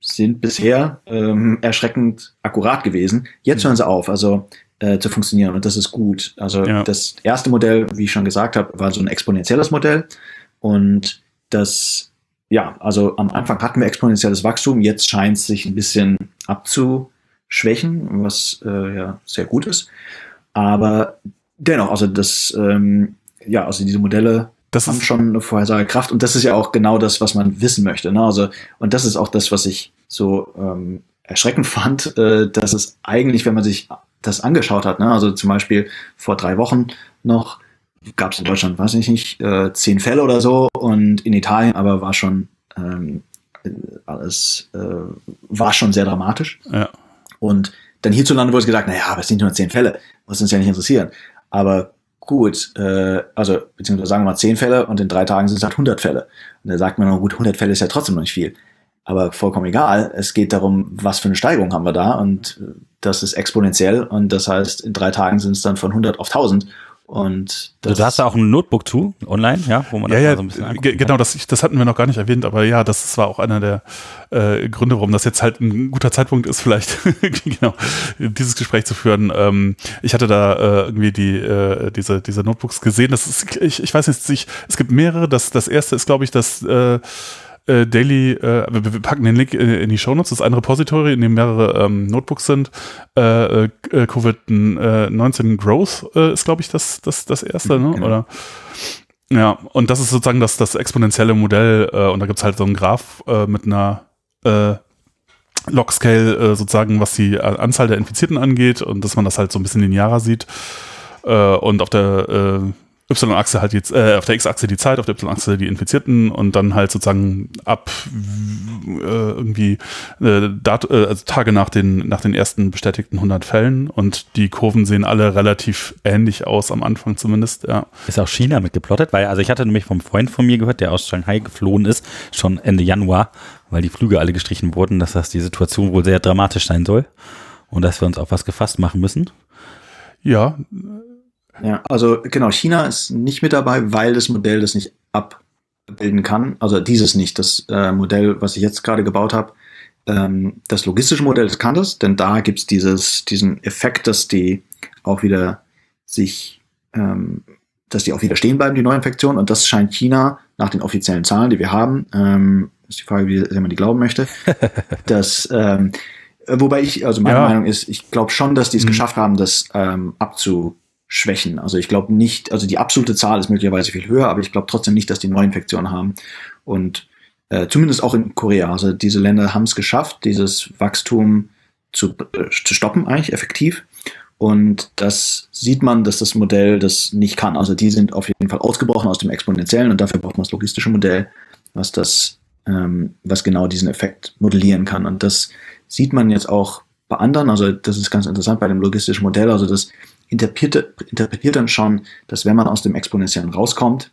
sind bisher ähm, erschreckend akkurat gewesen. Jetzt hören sie auf, also äh, zu funktionieren und das ist gut. Also ja. das erste Modell, wie ich schon gesagt habe, war so ein exponentielles Modell und das, ja, also am Anfang hatten wir exponentielles Wachstum, jetzt scheint es sich ein bisschen abzuschwächen, was äh, ja sehr gut ist. Aber dennoch, also das, ähm, ja, also diese Modelle das haben schon eine Vorhersagekraft und das ist ja auch genau das, was man wissen möchte. Ne? Also, und das ist auch das, was ich so ähm, erschreckend fand, äh, dass es eigentlich, wenn man sich das angeschaut hat, ne? also zum Beispiel vor drei Wochen noch, gab es in Deutschland, weiß ich nicht, äh, zehn Fälle oder so und in Italien aber war schon ähm, alles äh, war schon sehr dramatisch. Ja. Und dann hierzulande wurde es gesagt, naja, aber es sind nur zehn Fälle, muss uns ja nicht interessieren. Aber gut, äh, also beziehungsweise sagen wir mal zehn Fälle und in drei Tagen sind es halt 100 Fälle. Und da sagt man, noch, gut, 100 Fälle ist ja trotzdem noch nicht viel. Aber vollkommen egal. Es geht darum, was für eine Steigerung haben wir da und das ist exponentiell und das heißt, in drei Tagen sind es dann von 100 auf 1000 und also du hast da auch ein Notebook zu, online, ja, wo man ja, das ja, so ein bisschen angucken Genau, das, das hatten wir noch gar nicht erwähnt, aber ja, das war auch einer der äh, Gründe, warum das jetzt halt ein guter Zeitpunkt ist, vielleicht genau dieses Gespräch zu führen. Ähm, ich hatte da äh, irgendwie die äh, diese diese Notebooks gesehen. Das ist, ich, ich weiß jetzt nicht, es gibt mehrere. Das das erste ist, glaube ich, das äh, äh, Daily, äh, wir, packen den Link in, in die Shownotes, das ist ein Repository, in dem mehrere ähm, Notebooks sind. Äh, äh, Covid-19 Growth äh, ist, glaube ich, das, das, das erste, ne? Genau. Oder? Ja, und das ist sozusagen das, das exponentielle Modell, äh, und da gibt's halt so einen Graph äh, mit einer äh, Logscale äh, sozusagen, was die Anzahl der Infizierten angeht und dass man das halt so ein bisschen linearer sieht. Äh, und auf der äh, Y-Achse halt jetzt, äh, auf der X-Achse die Zeit, auf der Y-Achse die Infizierten und dann halt sozusagen ab äh, irgendwie äh, Dat äh, also Tage nach den, nach den ersten bestätigten 100 Fällen und die Kurven sehen alle relativ ähnlich aus, am Anfang zumindest, ja. Ist auch China mitgeplottet, weil, also ich hatte nämlich vom Freund von mir gehört, der aus Shanghai geflohen ist, schon Ende Januar, weil die Flüge alle gestrichen wurden, dass das die Situation wohl sehr dramatisch sein soll und dass wir uns auf was gefasst machen müssen. Ja, ja, also genau, China ist nicht mit dabei, weil das Modell das nicht abbilden kann. Also dieses nicht, das äh, Modell, was ich jetzt gerade gebaut habe. Ähm, das logistische Modell, das kann das, denn da gibt's dieses, diesen Effekt, dass die auch wieder sich, ähm, dass die auch wieder stehen bleiben, die Neuinfektionen. Und das scheint China nach den offiziellen Zahlen, die wir haben, ähm, ist die Frage, wie sehr man die glauben möchte, dass ähm, wobei ich, also meine ja. Meinung ist, ich glaube schon, dass die es mhm. geschafft haben, das ähm, abzuschwächen. Also ich glaube nicht, also die absolute Zahl ist möglicherweise viel höher, aber ich glaube trotzdem nicht, dass die Neuinfektionen haben. Und äh, zumindest auch in Korea. Also diese Länder haben es geschafft, dieses Wachstum zu, äh, zu stoppen, eigentlich effektiv. Und das sieht man, dass das Modell das nicht kann. Also die sind auf jeden Fall ausgebrochen aus dem Exponentiellen und dafür braucht man das logistische Modell, was das, ähm, was genau diesen Effekt modellieren kann. Und das sieht man jetzt auch bei anderen. Also das ist ganz interessant bei dem logistischen Modell. Also das interpretiert, interpretiert dann schon, dass wenn man aus dem Exponentiellen rauskommt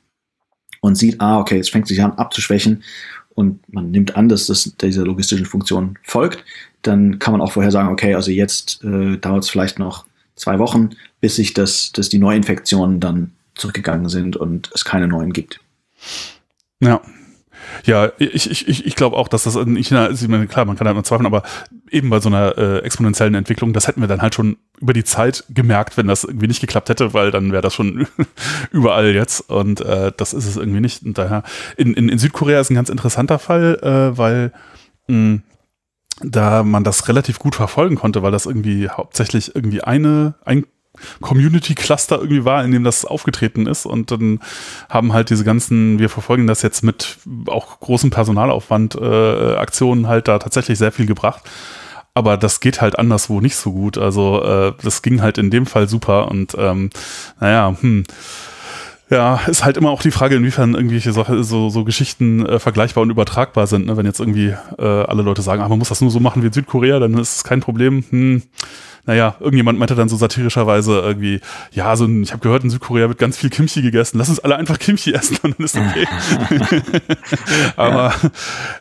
und sieht, ah, okay, es fängt sich an abzuschwächen und man nimmt an, dass das dieser logistischen Funktion folgt, dann kann man auch vorher sagen, okay, also jetzt äh, dauert es vielleicht noch zwei Wochen, bis sich das, dass die Neuinfektionen dann zurückgegangen sind und es keine neuen gibt. Ja. Ja, ich, ich, ich, glaube auch, dass das in China ist, ich meine, klar, man kann da immer zweifeln, aber eben bei so einer äh, exponentiellen Entwicklung, das hätten wir dann halt schon über die Zeit gemerkt, wenn das irgendwie nicht geklappt hätte, weil dann wäre das schon überall jetzt und äh, das ist es irgendwie nicht. Und daher, in, in, in Südkorea ist ein ganz interessanter Fall, äh, weil mh, da man das relativ gut verfolgen konnte, weil das irgendwie hauptsächlich irgendwie eine, ein Community-Cluster irgendwie war, in dem das aufgetreten ist. Und dann haben halt diese ganzen, wir verfolgen das jetzt mit auch großem Personalaufwand, äh, Aktionen halt da tatsächlich sehr viel gebracht. Aber das geht halt anderswo nicht so gut. Also äh, das ging halt in dem Fall super. Und ähm, naja, hm ja, ist halt immer auch die Frage, inwiefern irgendwelche so, so, so Geschichten äh, vergleichbar und übertragbar sind. Ne? Wenn jetzt irgendwie äh, alle Leute sagen, ah, man muss das nur so machen wie in Südkorea, dann ist es kein Problem. Hm, naja, irgendjemand meinte dann so satirischerweise irgendwie, ja, so ein, ich habe gehört, in Südkorea wird ganz viel Kimchi gegessen. Lass uns alle einfach Kimchi essen und dann ist okay. Aber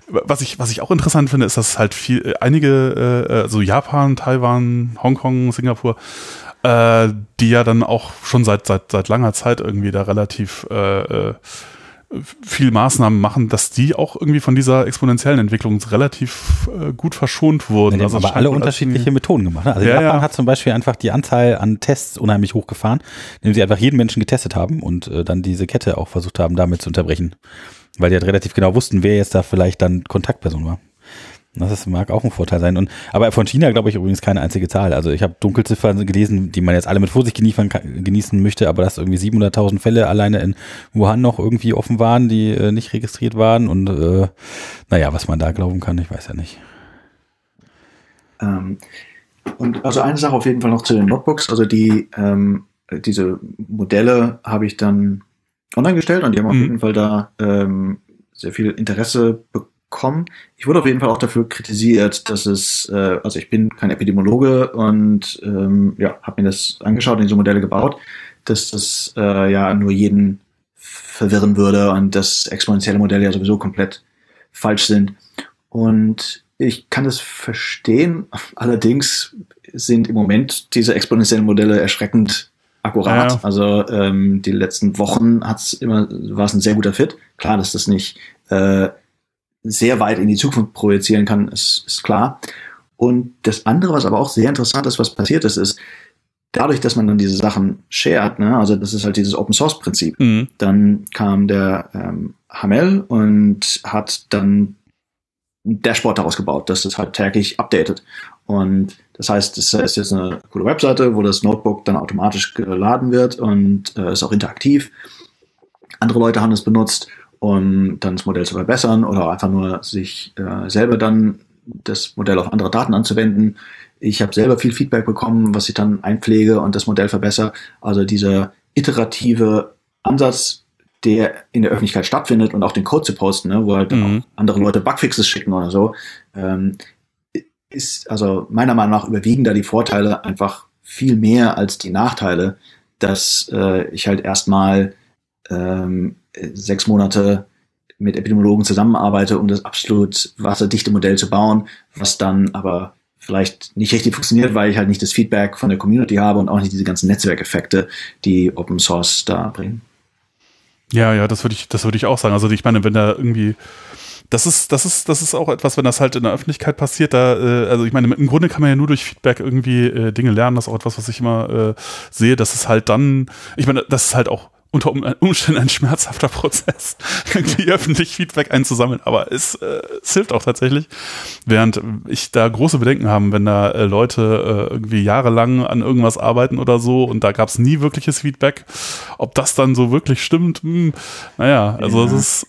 was ich, was ich auch interessant finde, ist, dass halt viel, äh, einige, äh, also Japan, Taiwan, Hongkong, Singapur, äh, die ja dann auch schon seit, seit, seit langer Zeit irgendwie da relativ äh, äh, viel Maßnahmen machen, dass die auch irgendwie von dieser exponentiellen Entwicklung relativ äh, gut verschont wurden. Ja, also aber alle unterschiedliche Methoden gemacht. Ne? Also ja, Japan ja. hat zum Beispiel einfach die Anzahl an Tests unheimlich hochgefahren, indem sie einfach jeden Menschen getestet haben und äh, dann diese Kette auch versucht haben, damit zu unterbrechen. Weil die halt relativ genau wussten, wer jetzt da vielleicht dann Kontaktperson war. Das mag auch ein Vorteil sein. Und, aber von China glaube ich übrigens keine einzige Zahl. Also ich habe Dunkelziffern gelesen, die man jetzt alle mit Vorsicht genießen, genießen möchte, aber dass irgendwie 700.000 Fälle alleine in Wuhan noch irgendwie offen waren, die äh, nicht registriert waren. Und äh, naja, was man da glauben kann, ich weiß ja nicht. Ähm, und also eine Sache auf jeden Fall noch zu den Notebooks. Also die ähm, diese Modelle habe ich dann online gestellt und die haben mhm. auf jeden Fall da ähm, sehr viel Interesse bekommen kommen. Ich wurde auf jeden Fall auch dafür kritisiert, dass es, äh, also ich bin kein Epidemiologe und ähm, ja, habe mir das angeschaut und diese Modelle gebaut, dass das äh, ja nur jeden verwirren würde und dass exponentielle Modelle ja sowieso komplett falsch sind. Und ich kann das verstehen. Allerdings sind im Moment diese exponentiellen Modelle erschreckend akkurat. Ja. Also ähm, die letzten Wochen hat's immer war es ein sehr guter Fit. Klar, dass das nicht äh, sehr weit in die Zukunft projizieren kann, ist, ist klar. Und das andere, was aber auch sehr interessant ist, was passiert ist, ist, dadurch, dass man dann diese Sachen shared, ne, also das ist halt dieses Open Source Prinzip, mhm. dann kam der ähm, Hamel und hat dann ein Dashboard daraus gebaut, dass das halt täglich updatet. Und das heißt, es ist jetzt eine coole Webseite, wo das Notebook dann automatisch geladen wird und äh, ist auch interaktiv. Andere Leute haben es benutzt um dann das Modell zu verbessern oder einfach nur sich äh, selber dann das Modell auf andere Daten anzuwenden. Ich habe selber viel Feedback bekommen, was ich dann einpflege und das Modell verbessere. Also dieser iterative Ansatz, der in der Öffentlichkeit stattfindet und auch den Code zu posten, ne, wo halt mhm. andere Leute Bugfixes schicken oder so, ähm, ist also meiner Meinung nach überwiegen da die Vorteile einfach viel mehr als die Nachteile, dass äh, ich halt erstmal ähm, sechs Monate mit Epidemiologen zusammenarbeite, um das absolut wasserdichte Modell zu bauen, was dann aber vielleicht nicht richtig funktioniert, weil ich halt nicht das Feedback von der Community habe und auch nicht diese ganzen Netzwerkeffekte, die Open Source da bringen. Ja, ja, das würde ich, das würde ich auch sagen. Also ich meine, wenn da irgendwie das ist, das ist, das ist auch etwas, wenn das halt in der Öffentlichkeit passiert, da, äh, also ich meine, im Grunde kann man ja nur durch Feedback irgendwie äh, Dinge lernen. Das ist auch etwas, was ich immer äh, sehe, dass es halt dann, ich meine, das ist halt auch unter Umständen ein schmerzhafter Prozess, irgendwie öffentlich Feedback einzusammeln, aber es, äh, es hilft auch tatsächlich. Während ich da große Bedenken habe, wenn da äh, Leute äh, irgendwie jahrelang an irgendwas arbeiten oder so und da gab es nie wirkliches Feedback, ob das dann so wirklich stimmt, hm, naja, also es ist.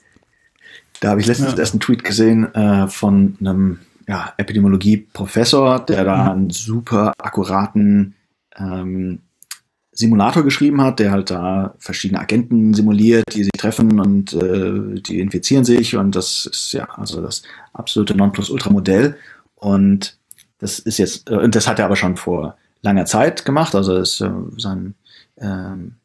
Da habe ich letztens ja. erst einen Tweet gesehen äh, von einem ja, Epidemiologie-Professor, der da mhm. einen super akkuraten ähm, Simulator geschrieben hat, der halt da verschiedene Agenten simuliert, die sich treffen und äh, die infizieren sich und das ist ja also das absolute Nonplusultra-Modell. Und das ist jetzt äh, und das hat er aber schon vor langer Zeit gemacht, also ist äh, sein ähm,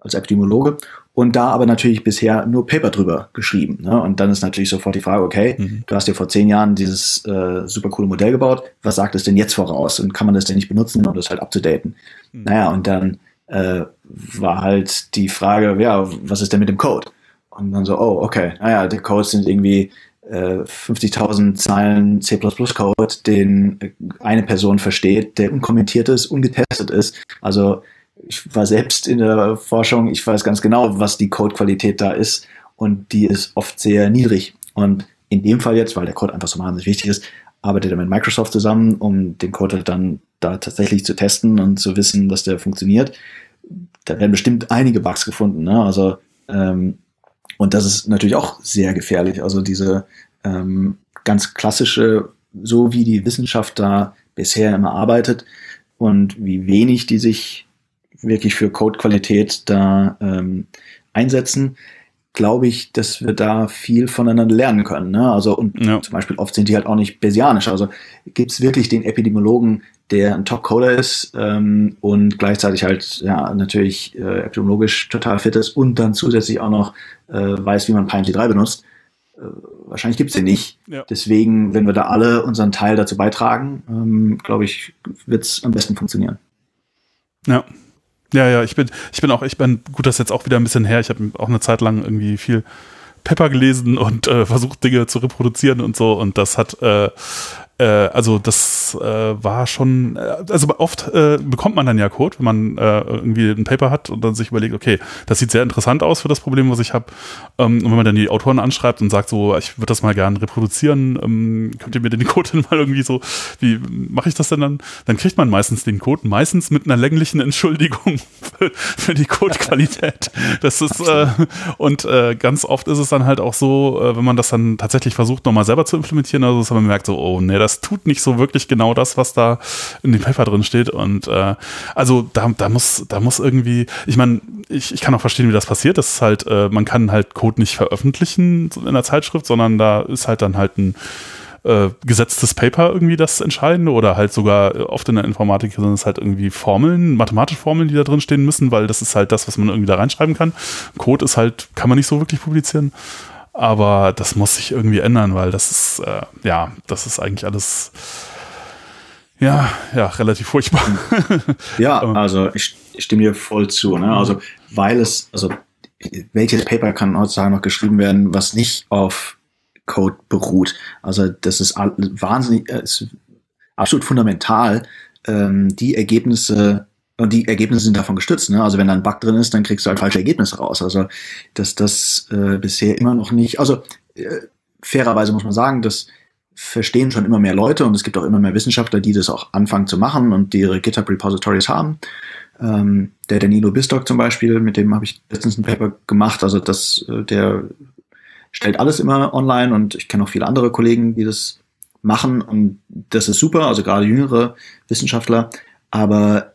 als Epidemiologe und da aber natürlich bisher nur Paper drüber geschrieben. Ne? Und dann ist natürlich sofort die Frage, okay, mhm. du hast ja vor zehn Jahren dieses äh, super coole Modell gebaut, was sagt es denn jetzt voraus? Und kann man das denn nicht benutzen, um das halt abzudaten? Mhm. Naja, und dann äh, war halt die Frage, ja, was ist denn mit dem Code? Und dann so, oh, okay, naja, der Code sind irgendwie äh, 50.000 Zeilen C++-Code, den eine Person versteht, der unkommentiert ist, ungetestet ist. Also ich war selbst in der Forschung, ich weiß ganz genau, was die Codequalität da ist und die ist oft sehr niedrig. Und in dem Fall jetzt, weil der Code einfach so wahnsinnig wichtig ist, arbeitet er mit Microsoft zusammen, um den Code halt dann da tatsächlich zu testen und zu wissen, dass der funktioniert. Da werden bestimmt einige Bugs gefunden. Ne? Also ähm, und das ist natürlich auch sehr gefährlich. Also diese ähm, ganz klassische, so wie die Wissenschaft da bisher immer arbeitet und wie wenig die sich wirklich für Codequalität da ähm, einsetzen, glaube ich, dass wir da viel voneinander lernen können. Ne? Also und ja. zum Beispiel oft sind die halt auch nicht Bayesianisch. Also gibt es wirklich den Epidemiologen, der ein Top-Coder ist ähm, und gleichzeitig halt ja natürlich äh, epidemiologisch total fit ist und dann zusätzlich auch noch äh, weiß, wie man Pine 3 benutzt. Äh, wahrscheinlich gibt's den nicht. Ja. Deswegen, wenn wir da alle unseren Teil dazu beitragen, ähm, glaube ich, wird's am besten funktionieren. Ja, ja, ja, ich bin, ich bin auch, ich bin, gut, das ist jetzt auch wieder ein bisschen her. Ich habe auch eine Zeit lang irgendwie viel Pepper gelesen und äh, versucht, Dinge zu reproduzieren und so. Und das hat äh, also das äh, war schon, äh, also oft äh, bekommt man dann ja Code, wenn man äh, irgendwie ein Paper hat und dann sich überlegt, okay, das sieht sehr interessant aus für das Problem, was ich habe. Ähm, und wenn man dann die Autoren anschreibt und sagt so, ich würde das mal gerne reproduzieren, ähm, könnt ihr mir den Code denn mal irgendwie so, wie mache ich das denn dann? Dann kriegt man meistens den Code, meistens mit einer länglichen Entschuldigung für, für die Codequalität. Das ist äh, und äh, ganz oft ist es dann halt auch so, äh, wenn man das dann tatsächlich versucht, nochmal selber zu implementieren, also dass man merkt so, oh nee, das das tut nicht so wirklich genau das, was da in dem Paper drin steht. Und äh, also da, da muss, da muss irgendwie, ich meine, ich, ich kann auch verstehen, wie das passiert. Das ist halt, äh, man kann halt Code nicht veröffentlichen in der Zeitschrift, sondern da ist halt dann halt ein äh, gesetztes Paper irgendwie das Entscheidende oder halt sogar oft in der Informatik sind es halt irgendwie Formeln, mathematische Formeln, die da drin stehen müssen, weil das ist halt das, was man irgendwie da reinschreiben kann. Code ist halt, kann man nicht so wirklich publizieren. Aber das muss sich irgendwie ändern, weil das ist, äh, ja, das ist eigentlich alles, ja, ja, relativ furchtbar. ja, also ich, ich stimme dir voll zu. Ne? Also, weil es, also, welches Paper kann heutzutage noch geschrieben werden, was nicht auf Code beruht? Also, das ist wahnsinnig, ist absolut fundamental, ähm, die Ergebnisse und die Ergebnisse sind davon gestützt. Ne? Also wenn da ein Bug drin ist, dann kriegst du halt falsche Ergebnisse raus. Also dass das äh, bisher immer noch nicht, also äh, fairerweise muss man sagen, das verstehen schon immer mehr Leute und es gibt auch immer mehr Wissenschaftler, die das auch anfangen zu machen und die ihre GitHub-Repositories haben. Ähm, der Danilo Bistock zum Beispiel, mit dem habe ich letztens ein Paper gemacht. Also das, äh, der stellt alles immer online und ich kenne auch viele andere Kollegen, die das machen und das ist super, also gerade jüngere Wissenschaftler. Aber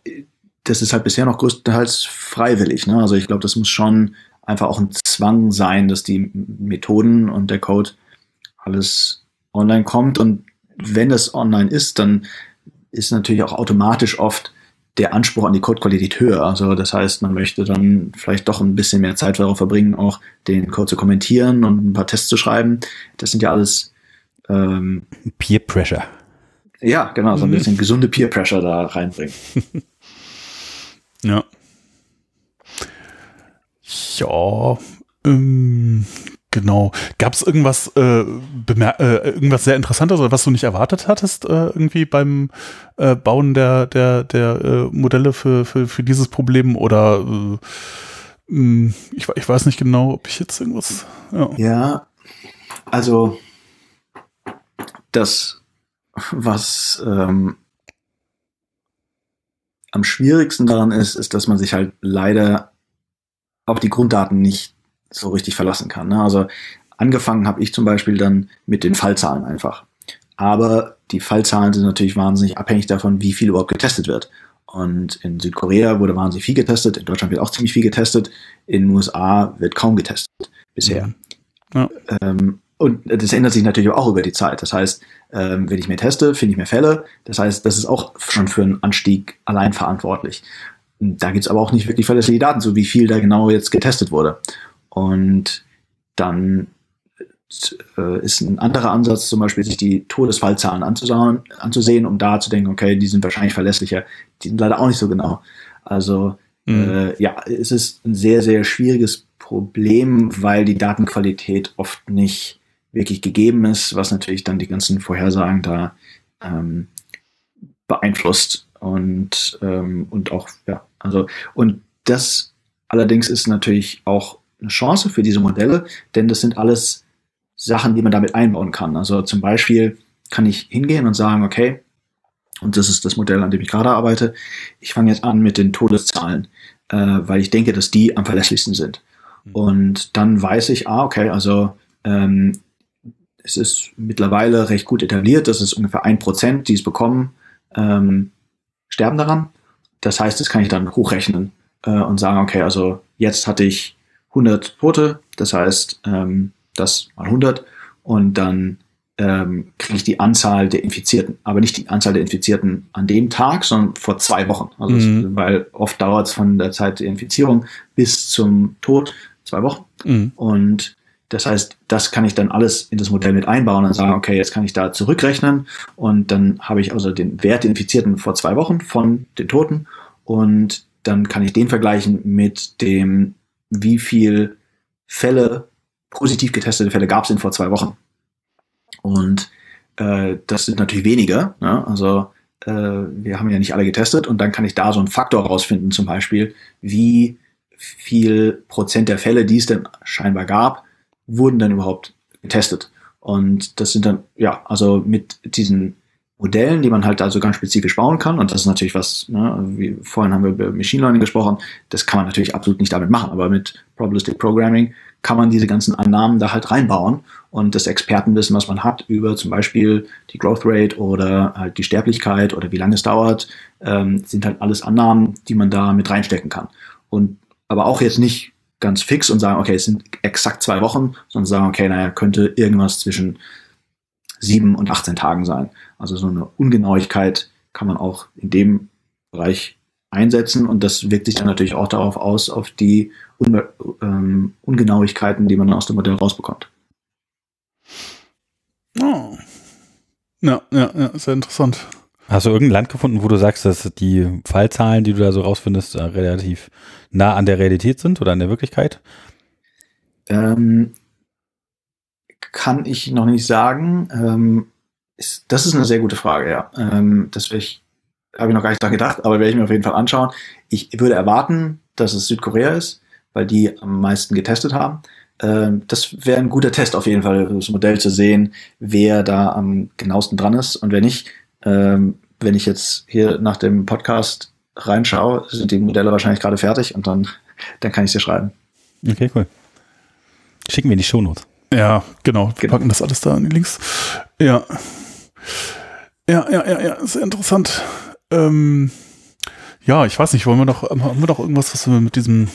das ist halt bisher noch größtenteils freiwillig. Ne? Also ich glaube, das muss schon einfach auch ein Zwang sein, dass die Methoden und der Code alles online kommt. Und wenn das online ist, dann ist natürlich auch automatisch oft der Anspruch an die Codequalität höher. Also das heißt, man möchte dann vielleicht doch ein bisschen mehr Zeit darauf verbringen, auch den Code zu kommentieren und ein paar Tests zu schreiben. Das sind ja alles ähm, Peer Pressure. Ja, genau, so ein mhm. bisschen gesunde Peer Pressure da reinbringen. Ja. Ja, ähm, genau. Gab es irgendwas, äh, äh, irgendwas sehr Interessantes oder was du nicht erwartet hattest, äh, irgendwie beim äh, Bauen der, der, der äh, Modelle für, für, für dieses Problem oder Hm, ich, ich weiß nicht genau, ob ich jetzt irgendwas. Ja, ja also das, was ähm, am schwierigsten daran ist, ist, dass man sich halt leider auf die Grunddaten nicht so richtig verlassen kann. Ne? Also angefangen habe ich zum Beispiel dann mit den Fallzahlen einfach. Aber die Fallzahlen sind natürlich wahnsinnig abhängig davon, wie viel überhaupt getestet wird. Und in Südkorea wurde wahnsinnig viel getestet, in Deutschland wird auch ziemlich viel getestet, in den USA wird kaum getestet bisher. Ja. Ähm, und das ändert sich natürlich auch über die Zeit. Das heißt, ähm, wenn ich mehr teste, finde ich mehr Fälle. Das heißt, das ist auch schon für einen Anstieg allein verantwortlich. Da gibt es aber auch nicht wirklich verlässliche Daten, so wie viel da genau jetzt getestet wurde. Und dann äh, ist ein anderer Ansatz, zum Beispiel sich die Todesfallzahlen anzusehen, anzusehen, um da zu denken, okay, die sind wahrscheinlich verlässlicher. Die sind leider auch nicht so genau. Also mhm. äh, ja, es ist ein sehr, sehr schwieriges Problem, weil die Datenqualität oft nicht wirklich gegeben ist, was natürlich dann die ganzen Vorhersagen da ähm, beeinflusst und ähm, und auch ja also und das allerdings ist natürlich auch eine Chance für diese Modelle, denn das sind alles Sachen, die man damit einbauen kann. Also zum Beispiel kann ich hingehen und sagen, okay, und das ist das Modell, an dem ich gerade arbeite, ich fange jetzt an mit den Todeszahlen, äh, weil ich denke, dass die am verlässlichsten sind. Mhm. Und dann weiß ich, ah, okay, also ähm, es ist mittlerweile recht gut etabliert, dass es ungefähr ein Prozent, die es bekommen, ähm, sterben daran. Das heißt, das kann ich dann hochrechnen äh, und sagen, okay, also jetzt hatte ich 100 Tote, das heißt, ähm, das mal 100 und dann ähm, kriege ich die Anzahl der Infizierten, aber nicht die Anzahl der Infizierten an dem Tag, sondern vor zwei Wochen. Also mhm. es, weil oft dauert es von der Zeit der Infizierung bis zum Tod zwei Wochen. Mhm. Und das heißt, das kann ich dann alles in das Modell mit einbauen und sagen, okay, jetzt kann ich da zurückrechnen und dann habe ich also den Wert der Infizierten vor zwei Wochen von den Toten und dann kann ich den vergleichen mit dem, wie viel Fälle, positiv getestete Fälle gab es denn vor zwei Wochen. Und äh, das sind natürlich weniger. Ne? Also äh, wir haben ja nicht alle getestet und dann kann ich da so einen Faktor rausfinden, zum Beispiel, wie viel Prozent der Fälle, die es denn scheinbar gab, wurden dann überhaupt getestet. Und das sind dann, ja, also mit diesen Modellen, die man halt also ganz spezifisch bauen kann. Und das ist natürlich was, ne, wie vorhin haben wir über Machine Learning gesprochen, das kann man natürlich absolut nicht damit machen. Aber mit Probabilistic Programming kann man diese ganzen Annahmen da halt reinbauen und das Expertenwissen, was man hat über zum Beispiel die Growth Rate oder halt die Sterblichkeit oder wie lange es dauert, ähm, sind halt alles Annahmen, die man da mit reinstecken kann. Und aber auch jetzt nicht ganz fix und sagen, okay, es sind exakt zwei Wochen, sondern sagen, okay, naja, könnte irgendwas zwischen sieben und 18 Tagen sein. Also so eine Ungenauigkeit kann man auch in dem Bereich einsetzen und das wirkt sich dann natürlich auch darauf aus, auf die Un ähm, Ungenauigkeiten, die man aus dem Modell rausbekommt. Oh. Ja, ja, ja, sehr interessant. Hast du irgendein Land gefunden, wo du sagst, dass die Fallzahlen, die du da so rausfindest, äh, relativ nah an der Realität sind oder an der Wirklichkeit? Ähm, kann ich noch nicht sagen. Ähm, ist, das ist eine sehr gute Frage, ja. Ähm, das habe ich noch gar nicht dran gedacht, aber werde ich mir auf jeden Fall anschauen. Ich würde erwarten, dass es Südkorea ist, weil die am meisten getestet haben. Ähm, das wäre ein guter Test auf jeden Fall, das Modell zu sehen, wer da am genauesten dran ist und wer nicht ähm, wenn ich jetzt hier nach dem Podcast reinschaue, sind die Modelle wahrscheinlich gerade fertig und dann, dann kann ich sie schreiben. Okay, cool. Schicken wir in die Shownotes. Ja, genau. Wir genau. packen das alles da in die Links. Ja. Ja, ja, ja, ja, sehr interessant. Ähm, ja, ich weiß nicht, wollen wir doch, haben wir doch irgendwas, was wir mit diesem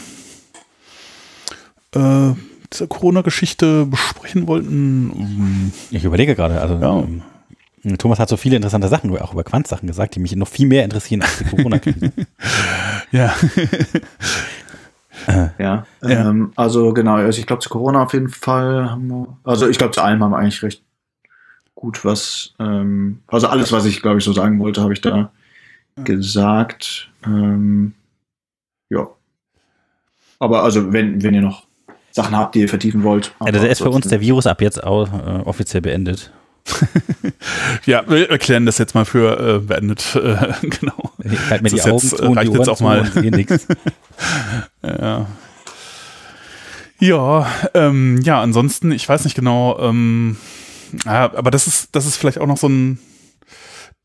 äh, dieser Corona-Geschichte besprechen wollten? Ich überlege gerade, also ja. Ähm, Thomas hat so viele interessante Sachen, auch über Quant-Sachen gesagt, die mich noch viel mehr interessieren als die Corona-Krise. ja. ja, ja. Ähm, also genau, also ich glaube zu Corona auf jeden Fall haben wir, also ich glaube zu allem haben wir eigentlich recht gut was, ähm, also alles, was ich glaube ich so sagen wollte, habe ich da ja. gesagt. Ähm, ja. Aber also wenn, wenn ihr noch Sachen habt, die ihr vertiefen wollt. Ja, das ist für uns der Virus ab jetzt auch, äh, offiziell beendet. ja, wir erklären das jetzt mal für äh, beendet. Äh, genau. Halt mir die Augen jetzt, zu reicht jetzt auch mal. ja. Ja, ähm, ja, ansonsten, ich weiß nicht genau, ähm, ja, aber das ist, das ist vielleicht auch noch so ein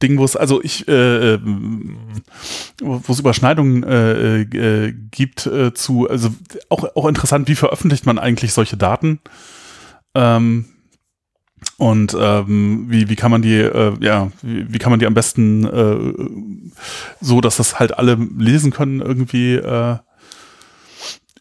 Ding, wo es, also ich, äh, äh wo es Überschneidungen äh, äh, gibt äh, zu, also auch, auch interessant, wie veröffentlicht man eigentlich solche Daten? Ähm, und ähm, wie, wie kann man die, äh, ja, wie, wie kann man die am besten äh, so, dass das halt alle lesen können, irgendwie äh,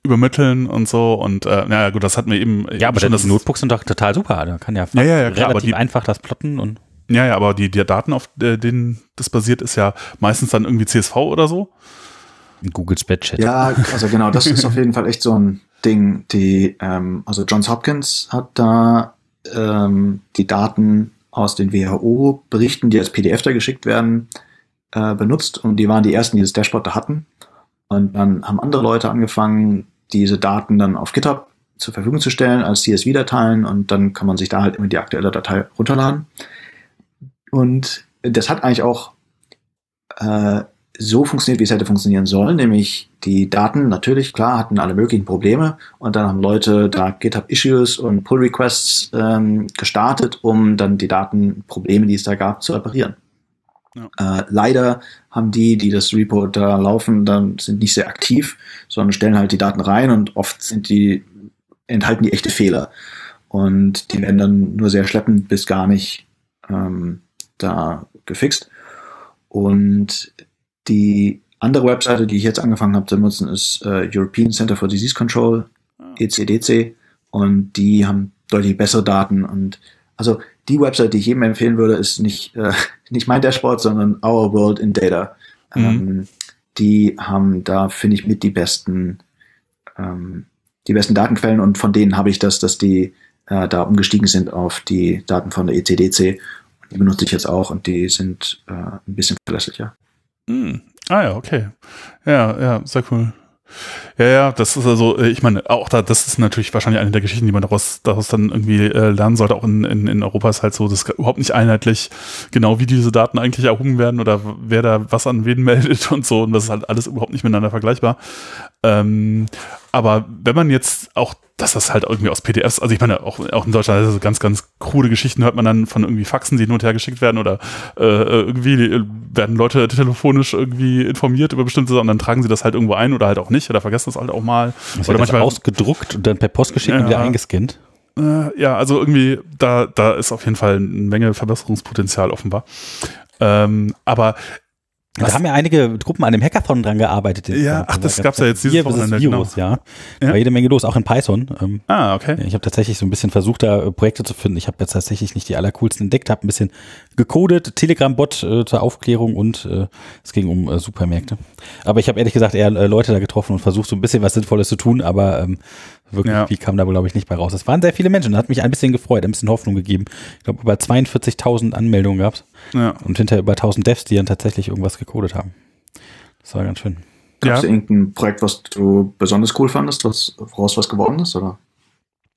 übermitteln und so. Und äh, naja, gut, das hatten wir eben. Ja, aber schon, das Notebooks sind doch total super. Da kann ja, ja, ja, ja klar, relativ die, einfach das plotten und. Ja, ja, aber die, die Daten, auf denen das basiert, ist ja meistens dann irgendwie CSV oder so. Google Spreadsheet. Ja, also genau, das ist auf jeden Fall echt so ein Ding. Die, ähm, also Johns Hopkins hat da ähm, die Daten aus den WHO-Berichten, die als PDF da geschickt werden, äh, benutzt und die waren die ersten, die das Dashboard da hatten. Und dann haben andere Leute angefangen, diese Daten dann auf GitHub zur Verfügung zu stellen als CSV-Dateien und dann kann man sich da halt immer die aktuelle Datei runterladen. Und das hat eigentlich auch äh, so funktioniert, wie es hätte funktionieren sollen, nämlich die Daten natürlich, klar, hatten alle möglichen Probleme und dann haben Leute da GitHub-Issues und Pull-Requests ähm, gestartet, um dann die Datenprobleme, die es da gab, zu reparieren. Ja. Äh, leider haben die, die das Repo da laufen, dann sind nicht sehr aktiv, sondern stellen halt die Daten rein und oft sind die, enthalten die echte Fehler. Und die werden dann nur sehr schleppend bis gar nicht ähm, da gefixt. Und die andere Webseite, die ich jetzt angefangen habe zu nutzen, ist äh, European Center for Disease Control, ECDC. Und die haben deutlich bessere Daten. Und also die Website, die ich jedem empfehlen würde, ist nicht, äh, nicht mein Dashboard, sondern Our World in Data. Mhm. Ähm, die haben da, finde ich, mit die besten, ähm, die besten Datenquellen und von denen habe ich das, dass die äh, da umgestiegen sind auf die Daten von der ECDC. Die benutze ich jetzt auch und die sind äh, ein bisschen verlässlicher. Mm. Ah ja, okay. Ja, ja, sehr cool. Ja, ja, das ist also, äh, ich meine, auch da, das ist natürlich wahrscheinlich eine der Geschichten, die man daraus, daraus dann irgendwie äh, lernen sollte. Auch in, in, in Europa ist halt so, das ist überhaupt nicht einheitlich, genau wie diese Daten eigentlich erhoben werden oder wer da was an wen meldet und so. Und das ist halt alles überhaupt nicht miteinander vergleichbar. Ähm, aber wenn man jetzt auch dass das halt irgendwie aus PDFs, also ich meine, auch, auch in Deutschland, also ganz, ganz krude Geschichten hört man dann von irgendwie Faxen, die hin und her geschickt werden oder äh, irgendwie werden Leute telefonisch irgendwie informiert über bestimmte Sachen und dann tragen sie das halt irgendwo ein oder halt auch nicht oder vergessen das halt auch mal. Das oder manchmal ausgedruckt und dann per Post geschickt ja, und wieder eingescannt. Äh, ja, also irgendwie, da, da ist auf jeden Fall eine Menge Verbesserungspotenzial offenbar. Ähm, aber? Da haben ja einige Gruppen an dem Hackathon dran gearbeitet. Ja, ach, das gab's ja jetzt dieses Wochenende. Virus, genau. ja. ja. War jede Menge los, auch in Python. Ähm, ah, okay. Ich habe tatsächlich so ein bisschen versucht, da äh, Projekte zu finden. Ich habe jetzt tatsächlich nicht die allercoolsten entdeckt, habe ein bisschen gecodet, Telegram-Bot äh, zur Aufklärung und äh, es ging um äh, Supermärkte. Aber ich habe ehrlich gesagt eher äh, Leute da getroffen und versucht, so ein bisschen was Sinnvolles zu tun, aber ähm, wirklich ja. viel kam da wohl, glaube ich, nicht bei raus. Es waren sehr viele Menschen, das hat mich ein bisschen gefreut, ein bisschen Hoffnung gegeben. Ich glaube, über 42.000 Anmeldungen gab's ja. und hinterher über 1.000 Devs, die dann tatsächlich irgendwas gecodet haben. Das war ganz schön. Gab es ja. irgendein Projekt, was du besonders cool fandest, was, woraus was geworden ist, oder?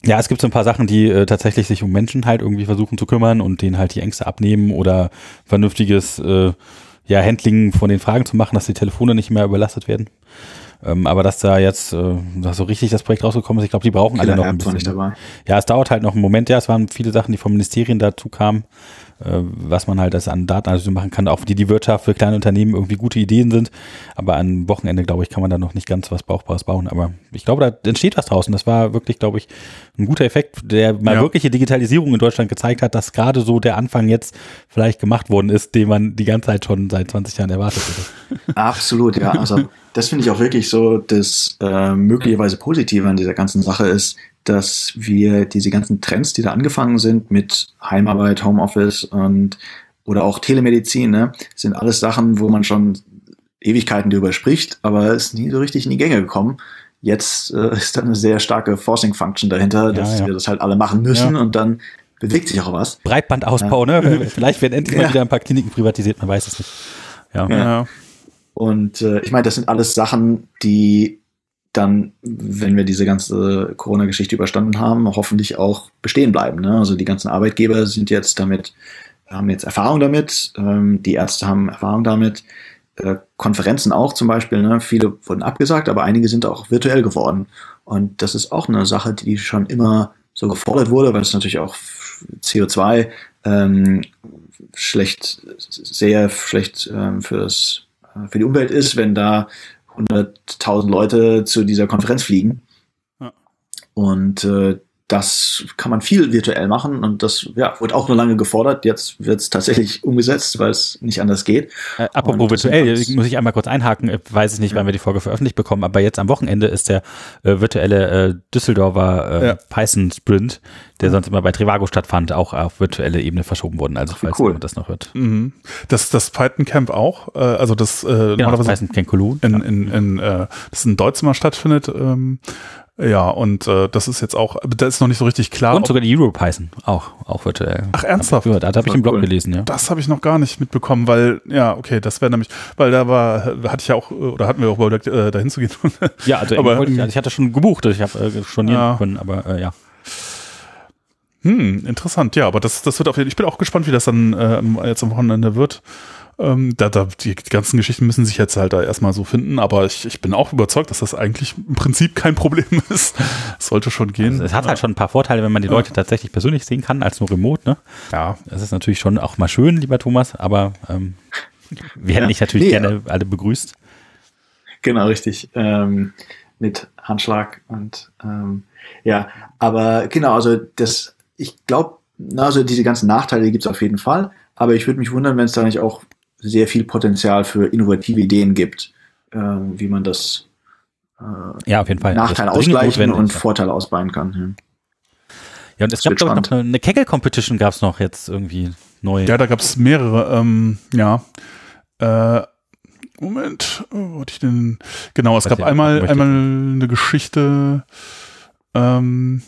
Ja, es gibt so ein paar Sachen, die äh, tatsächlich sich um Menschen halt irgendwie versuchen zu kümmern und denen halt die Ängste abnehmen oder vernünftiges äh, ja, Handling von den Fragen zu machen, dass die Telefone nicht mehr überlastet werden. Ähm, aber dass da jetzt äh, so richtig das Projekt rausgekommen ist, ich glaube, die brauchen alle noch ein bisschen. Ja, es dauert halt noch einen Moment. Ja, es waren viele Sachen, die vom Ministerien dazu kamen was man halt als an Datenanalyse machen kann, auch die die Wirtschaft für kleine Unternehmen irgendwie gute Ideen sind. Aber an Wochenende, glaube ich, kann man da noch nicht ganz was Brauchbares bauen. Aber ich glaube, da entsteht was draußen. Das war wirklich, glaube ich, ein guter Effekt, der mal ja. wirkliche Digitalisierung in Deutschland gezeigt hat, dass gerade so der Anfang jetzt vielleicht gemacht worden ist, den man die ganze Zeit schon seit 20 Jahren erwartet hätte. Absolut, ja. Also das finde ich auch wirklich so das äh, möglicherweise Positive an dieser ganzen Sache ist, dass wir diese ganzen Trends, die da angefangen sind mit Heimarbeit, Homeoffice und oder auch Telemedizin, ne, sind alles Sachen, wo man schon Ewigkeiten drüber spricht, aber es ist nie so richtig in die Gänge gekommen. Jetzt äh, ist da eine sehr starke Forcing-Function dahinter, dass ja, ja. wir das halt alle machen müssen ja. und dann bewegt sich auch was. Breitbandausbau, ne? Vielleicht werden endlich mal wieder ein paar Kliniken privatisiert, man weiß es nicht. Ja. Und äh, ich meine, das sind alles Sachen, die dann, wenn wir diese ganze Corona-Geschichte überstanden haben, hoffentlich auch bestehen bleiben. Ne? Also die ganzen Arbeitgeber sind jetzt damit, haben jetzt Erfahrung damit, ähm, die Ärzte haben Erfahrung damit. äh, Konferenzen auch zum Beispiel. Ne? Viele wurden abgesagt, aber einige sind auch virtuell geworden. Und das ist auch eine Sache, die schon immer so gefordert wurde, weil es natürlich auch CO2 ähm, schlecht, sehr schlecht ähm, für, das, äh, für die Umwelt ist, wenn da 100.000 Leute zu dieser Konferenz fliegen. Ja. Und äh, das kann man viel virtuell machen und das ja, wurde auch nur lange gefordert. Jetzt wird es tatsächlich umgesetzt, weil es nicht anders geht. Äh, apropos virtuell, muss ich einmal kurz einhaken. Ich weiß ich nicht, wann wir die Folge veröffentlicht bekommen, aber jetzt am Wochenende ist der äh, virtuelle äh, Düsseldorfer äh, ja. Python Sprint, der ja. sonst immer bei Trivago stattfand, auch auf virtuelle Ebene verschoben worden. Also falls cool. jemand das noch hört. Mhm. Das, das Python Camp auch, äh, also das äh, genau, das Python Camp Cologne. In, in, in, äh, das in Deutschland stattfindet. Ähm, ja, und äh, das ist jetzt auch, da ist noch nicht so richtig klar. Und sogar die EuroPython, auch, auch virtuell. Ach, ernsthaft? Hab da habe ich im Blog cool. gelesen, ja. Das habe ich noch gar nicht mitbekommen, weil, ja, okay, das wäre nämlich, weil da war, hatte ich ja auch, oder hatten wir auch überlegt, äh, da hinzugehen. ja, also, aber, ich, also ich hatte schon gebucht, ich habe äh, schon ja. können, aber äh, ja. Hm, interessant, ja, aber das, das wird auf jeden Fall, ich bin auch gespannt, wie das dann äh, jetzt am Wochenende wird. Ähm, da, da, die, ganzen Geschichten müssen sich jetzt halt da erstmal so finden, aber ich, ich bin auch überzeugt, dass das eigentlich im Prinzip kein Problem ist. sollte schon gehen. Also es hat halt schon ein paar Vorteile, wenn man die Leute ja. tatsächlich persönlich sehen kann, als nur remote, ne? Ja. Das ist natürlich schon auch mal schön, lieber Thomas, aber ähm, wir hätten ja. dich natürlich nee, gerne alle begrüßt. Genau, richtig. Ähm, mit Handschlag und ähm, ja, aber genau, also das, ich glaube, also diese ganzen Nachteile gibt es auf jeden Fall, aber ich würde mich wundern, wenn es da nicht auch sehr viel Potenzial für innovative Ideen gibt, äh, wie man das äh, ja, auf jeden Fall. Nachteile ausgleichen und Vorteile ausbauen kann. Ja. Ja, und es gab, glaube ich, noch eine, Kegel-Competition gab es noch jetzt irgendwie neu. Ja, da gab es mehrere, ähm, ja. Äh, Moment, wo hatte ich denn? Genau, es gab einmal, einmal eine Geschichte, ähm,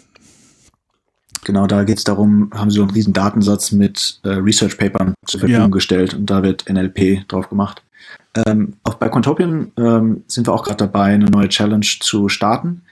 Genau, da geht es darum, haben sie so einen riesen Datensatz mit äh, Research Papern zur Verfügung ja. gestellt und da wird NLP drauf gemacht. Ähm, auch bei Contopian ähm, sind wir auch gerade dabei, eine neue Challenge zu starten.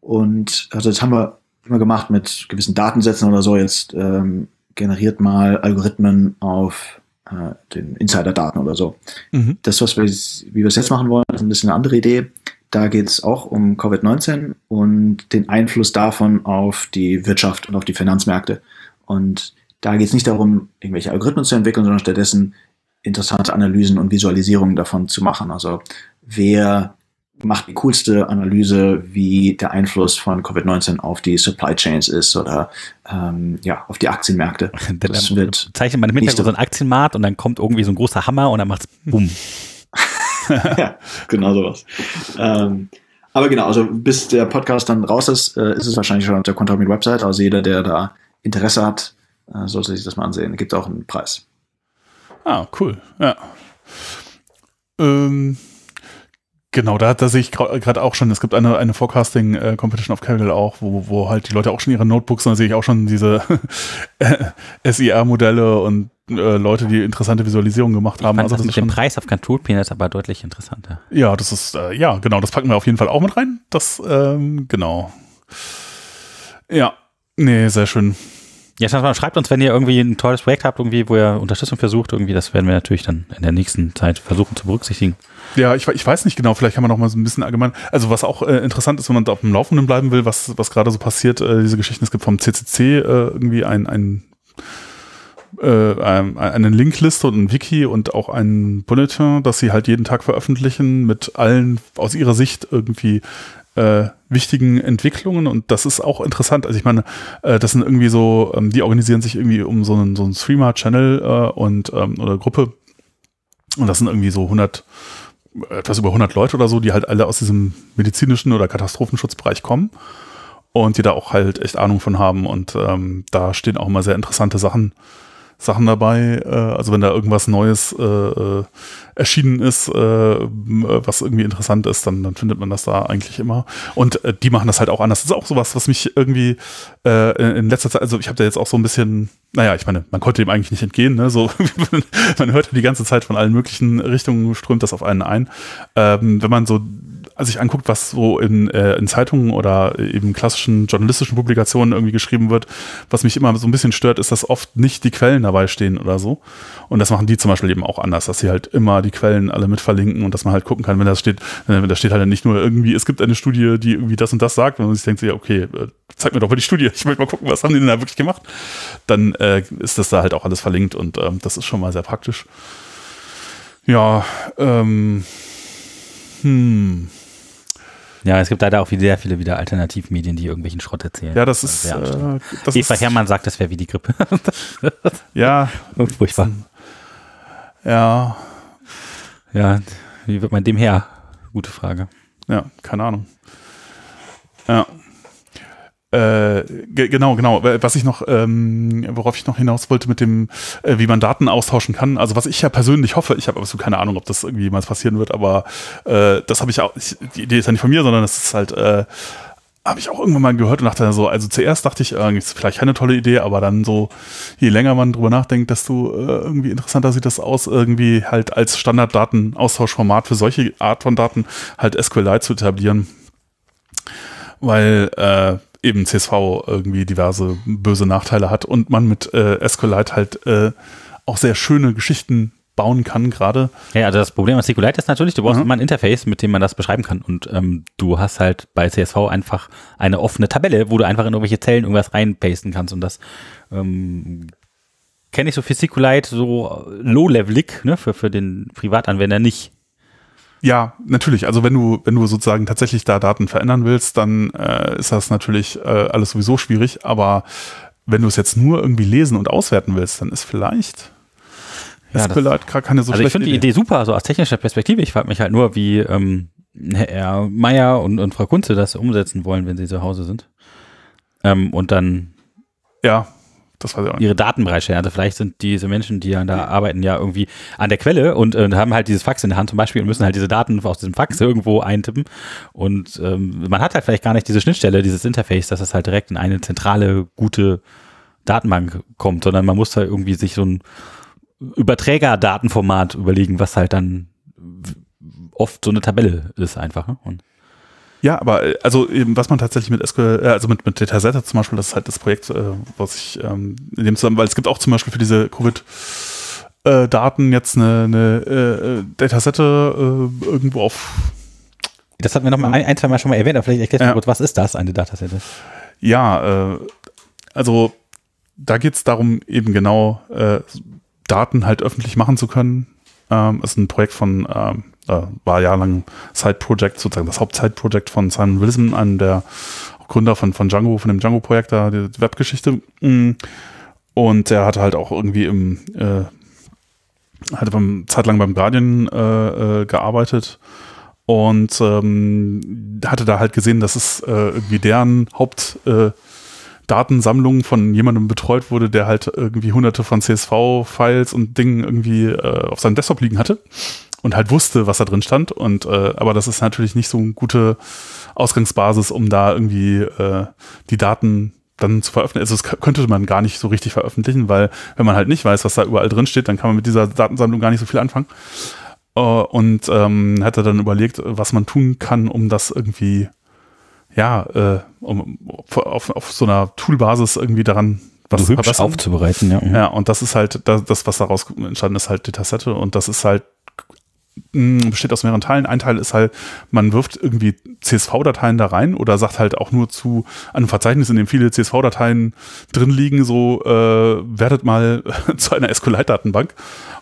Und also das haben wir immer gemacht mit gewissen Datensätzen oder so. Jetzt ähm, generiert mal Algorithmen auf äh, den Insider-Daten oder so. Mhm. Das, was wir, wie wir es jetzt machen wollen, ist ein bisschen eine andere Idee. Da geht es auch um Covid-19 und den Einfluss davon auf die Wirtschaft und auf die Finanzmärkte. Und da geht es nicht darum, irgendwelche Algorithmen zu entwickeln, sondern stattdessen interessante Analysen und Visualisierungen davon zu machen. Also wer macht die coolste Analyse, wie der Einfluss von Covid-19 auf die Supply Chains ist oder ähm, ja, auf die Aktienmärkte. Das wird zeichnet man im Hintergrund so ein Aktienmarkt und dann kommt irgendwie so ein großer Hammer und dann macht's bumm. ja, genau sowas. Ähm, aber genau, also bis der Podcast dann raus ist, äh, ist es wahrscheinlich schon auf der Contamin Website. Also jeder, der da Interesse hat, äh, sollte sich das mal ansehen. Gibt auch einen Preis. Ah, cool. Ja. Ähm, Genau, da, da sehe ich gerade auch schon, es gibt eine, eine Forecasting äh, Competition of Kaggle auch, wo, wo halt die Leute auch schon ihre Notebooks, da sehe ich auch schon diese SIR-Modelle und äh, Leute, die interessante Visualisierungen gemacht haben. also das mit dem Preis auf Control ist aber deutlich interessanter. Ja, das ist, äh, ja, genau, das packen wir auf jeden Fall auch mit rein. Das, ähm, genau. Ja, nee, sehr schön. Ja, schreibt uns, wenn ihr irgendwie ein tolles Projekt habt, irgendwie, wo ihr Unterstützung versucht, irgendwie, das werden wir natürlich dann in der nächsten Zeit versuchen zu berücksichtigen. Ja, ich, ich weiß nicht genau, vielleicht kann man noch mal so ein bisschen allgemein, also was auch äh, interessant ist, wenn man da auf dem Laufenden bleiben will, was, was gerade so passiert, äh, diese Geschichten, es gibt vom CCC äh, irgendwie ein, ein äh, eine Linkliste und ein Wiki und auch ein Bulletin, das sie halt jeden Tag veröffentlichen mit allen aus ihrer Sicht irgendwie äh, wichtigen Entwicklungen. Und das ist auch interessant. Also ich meine, äh, das sind irgendwie so, ähm, die organisieren sich irgendwie um so einen, so einen Streamer-Channel äh, und ähm, oder Gruppe. Und das sind irgendwie so 100 etwas über 100 Leute oder so, die halt alle aus diesem medizinischen oder Katastrophenschutzbereich kommen und die da auch halt echt Ahnung von haben. Und ähm, da stehen auch immer sehr interessante Sachen Sachen dabei. Äh, also wenn da irgendwas Neues äh, äh erschienen ist, äh, was irgendwie interessant ist, dann, dann findet man das da eigentlich immer. Und äh, die machen das halt auch anders. Das ist auch sowas, was mich irgendwie äh, in letzter Zeit, also ich habe da jetzt auch so ein bisschen, naja, ich meine, man konnte dem eigentlich nicht entgehen, ne? So, man hört die ganze Zeit von allen möglichen Richtungen strömt das auf einen ein. Ähm, wenn man so sich anguckt, was so in, äh, in Zeitungen oder eben klassischen journalistischen Publikationen irgendwie geschrieben wird, was mich immer so ein bisschen stört, ist, dass oft nicht die Quellen dabei stehen oder so. Und das machen die zum Beispiel eben auch anders, dass sie halt immer die Quellen alle mit verlinken und dass man halt gucken kann, wenn das steht, äh, wenn da steht halt nicht nur irgendwie, es gibt eine Studie, die irgendwie das und das sagt, wenn man sich denkt, ja, okay, äh, zeig mir doch mal die Studie, ich möchte mal gucken, was haben die denn da wirklich gemacht, dann äh, ist das da halt auch alles verlinkt und ähm, das ist schon mal sehr praktisch. Ja, ähm, hm. Ja, es gibt leider auch wieder sehr viele wieder Alternativmedien, die irgendwelchen Schrott erzählen. Ja, das ist. Äh, das Eva ist Herrmann sagt, das wäre wie die Grippe. ja, Furchtbar. ja, Ja, wie wird man dem her? Gute Frage. ja, keine Ahnung. Ja. Äh, ge- genau, genau. Was ich noch, ähm, worauf ich noch hinaus wollte mit dem, äh, wie man Daten austauschen kann. Also was ich ja persönlich hoffe, ich habe absolut keine Ahnung, ob das irgendwie jemals passieren wird, aber äh, das habe ich auch. Ich, die Idee ist ja nicht von mir, sondern das ist halt. Äh, habe ich auch irgendwann mal gehört und dachte so, also zuerst dachte ich, äh, ist vielleicht keine tolle Idee, aber dann so, je länger man drüber nachdenkt, desto äh, irgendwie interessanter sieht das aus, irgendwie halt als Standarddatenaustauschformat für solche Art von Daten halt SQLite zu etablieren. Weil äh, eben CSV irgendwie diverse böse Nachteile hat und man mit äh, SQLite halt äh, auch sehr schöne Geschichten bauen kann gerade. Ja, also das Problem an SQLite ist natürlich, du brauchst Mhm. immer ein Interface, mit dem man das beschreiben kann. Und ähm, du hast halt bei CSV einfach eine offene Tabelle, wo du einfach in irgendwelche Zellen irgendwas reinpasten kannst. Und das ähm, kenne ich so für SQLite so low-levelig, ne, für, für den Privatanwender nicht. Ja, natürlich. Also wenn du, wenn du sozusagen tatsächlich da Daten verändern willst, dann äh, ist das natürlich äh, alles sowieso schwierig. Aber wenn du es jetzt nur irgendwie lesen und auswerten willst, dann ist vielleicht Ja, das- gar keine so also ich finde die Idee super, so aus technischer Perspektive. Ich frage mich halt nur, wie ähm, Herr Meier und, und Frau Kunze das umsetzen wollen, wenn sie zu Hause sind. Ähm, und dann Ja, das weiß ich auch nicht. ihre Daten bereitstellen. Also vielleicht sind diese Menschen, die ja da arbeiten, ja irgendwie an der Quelle und äh, haben halt dieses Fax in der Hand zum Beispiel und müssen halt diese Daten aus diesem Fax irgendwo eintippen. Und ähm, man hat halt vielleicht gar nicht diese Schnittstelle, dieses Interface, dass es halt direkt in eine zentrale, gute Datenbank kommt, sondern man muss halt irgendwie sich so ein Überträgerdatenformat überlegen, was halt dann oft so eine Tabelle ist einfach. Ne? Und Ja, aber äh, also eben, was man tatsächlich mit SQL, äh, also mit, mit Datasette zum Beispiel, das ist halt das Projekt, äh, was ich ähm, in dem zusammen, weil es gibt auch zum Beispiel für diese Covid Daten jetzt eine, eine äh, Datasette äh, irgendwo auf das hatten wir noch mal ein, ein zwei Mal schon mal erwähnt, aber vielleicht erklärst du Ja. kurz, was ist das, eine Datasette? Ja, äh, also da geht es darum, eben genau Daten halt öffentlich machen zu können. Ähm, ist ein Projekt von, ähm, äh, war jahrelang Side-Project, sozusagen das Haupt-Side-Project von Simon Wilson, einem der Gründer von, von Django, von dem Django-Projekt, da die Webgeschichte. Mm. Und der hatte halt auch irgendwie im, äh, hatte beim, zeitlang beim Guardian äh, äh, gearbeitet und ähm, hatte da halt gesehen, dass es äh, irgendwie deren Haupt äh, Datensammlung von jemandem betreut wurde, der halt irgendwie hunderte von CSV-Files und Dingen irgendwie äh, auf seinem Desktop liegen hatte und halt wusste, was da drin stand. Und äh, aber das ist natürlich nicht so eine gute Ausgangsbasis, um da irgendwie äh, die Daten dann zu veröffentlichen. Also das könnte man gar nicht so richtig veröffentlichen, weil wenn man halt nicht weiß, was da überall drin steht, dann kann man mit dieser Datensammlung gar nicht so viel anfangen. Äh, und ähm, hat er dann überlegt, was man tun kann, um das irgendwie ja, äh, um, auf, auf so einer Toolbasis irgendwie daran was so hübsch verbessern. aufzubereiten, ja. Ja, und das ist halt das, das, was daraus entstanden ist, halt die Tassette. Und das ist halt, besteht aus mehreren Teilen. Ein Teil ist halt, man wirft irgendwie CSV-Dateien da rein oder sagt halt auch nur zu einem Verzeichnis, in dem viele CSV-Dateien drin liegen, so äh, werdet mal zu einer SQLite-Datenbank.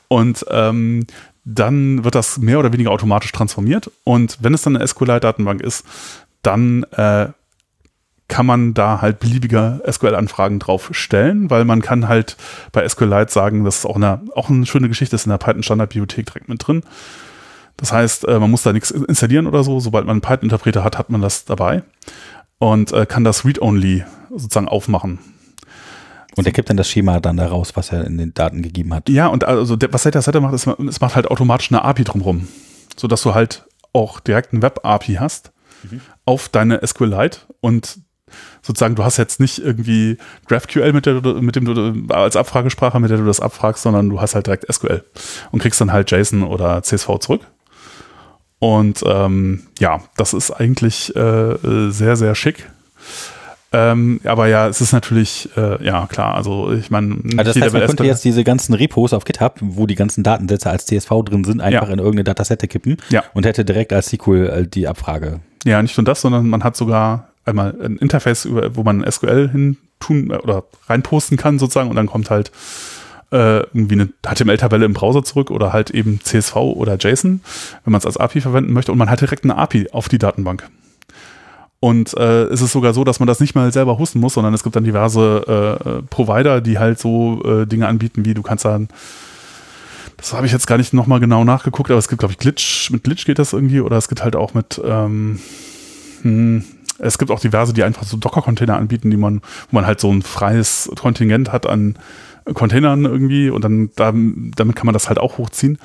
Und ähm, dann wird das mehr oder weniger automatisch transformiert. Und wenn es dann eine SQLite-Datenbank ist, dann äh, kann man da halt beliebige SQL-Anfragen drauf stellen, weil man kann halt bei SQLite sagen, das ist auch eine, auch eine schöne Geschichte, ist in der Python-Standard-Bibliothek direkt mit drin. Das heißt, äh, man muss da nichts installieren oder so. Sobald man einen Python-Interpreter hat, hat man das dabei und äh, kann das Read-Only sozusagen aufmachen. Und er gibt dann das Schema dann da raus, was er in den Daten gegeben hat. Ja, und also der, was Datasetter macht, ist, es macht halt automatisch eine API drumherum, sodass du halt auch direkt eine Web-API hast auf deine SQLite und sozusagen, du hast jetzt nicht irgendwie GraphQL, mit, der du, mit dem du als Abfragesprache, mit der du das abfragst, sondern du hast halt direkt SQL und kriegst dann halt JSON oder CSV zurück. Und ähm, ja, das ist eigentlich äh, sehr, sehr schick. Ähm, aber ja, es ist natürlich, äh, ja klar, also ich meine, also das heißt, man könnte jetzt diese ganzen Repos auf GitHub, wo die ganzen Datensätze als CSV drin sind, einfach ja. in irgendeine Datasette kippen ja. und hätte direkt als SQL äh, die Abfrage. Ja, nicht nur das, sondern man hat sogar einmal ein Interface, wo man SQL hin tun äh, oder reinposten kann sozusagen und dann kommt halt äh, irgendwie eine HTML-Tabelle im Browser zurück oder halt eben CSV oder JSON, wenn man es als API verwenden möchte und man hat direkt eine API auf die Datenbank. Und äh, es ist sogar so, dass man das nicht mal selber hosten muss, sondern es gibt dann diverse äh, Provider, die halt so äh, Dinge anbieten, wie du kannst dann, das habe ich jetzt gar nicht nochmal genau nachgeguckt, aber es gibt, glaube ich, Glitch, mit Glitch geht das irgendwie, oder es gibt halt auch mit, ähm, hm, es gibt auch diverse, die einfach so Docker-Container anbieten, die man, wo man halt so ein freies Kontingent hat an Containern irgendwie und dann da, damit kann man das halt auch hochziehen.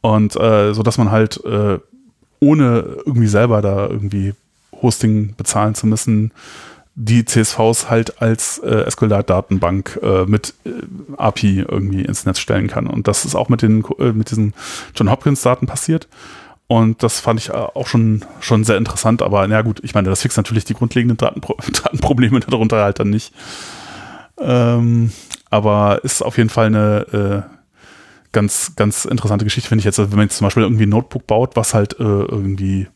Und äh, so dass man halt äh, ohne irgendwie selber da irgendwie Hosting bezahlen zu müssen, die CSVs halt als äh, SQL-Datenbank äh, mit äh, API irgendwie ins Netz stellen kann. Und das ist auch mit den äh, mit diesen John Hopkins-Daten passiert. Und das fand ich äh, auch schon, schon sehr interessant. Aber na gut, ich meine, das fixt natürlich die grundlegenden Datenpro Datenprobleme darunter halt dann nicht. Ähm, aber ist auf jeden Fall eine äh, ganz, ganz interessante Geschichte, finde ich jetzt. Also wenn man jetzt zum Beispiel irgendwie ein Notebook baut, was halt äh, irgendwie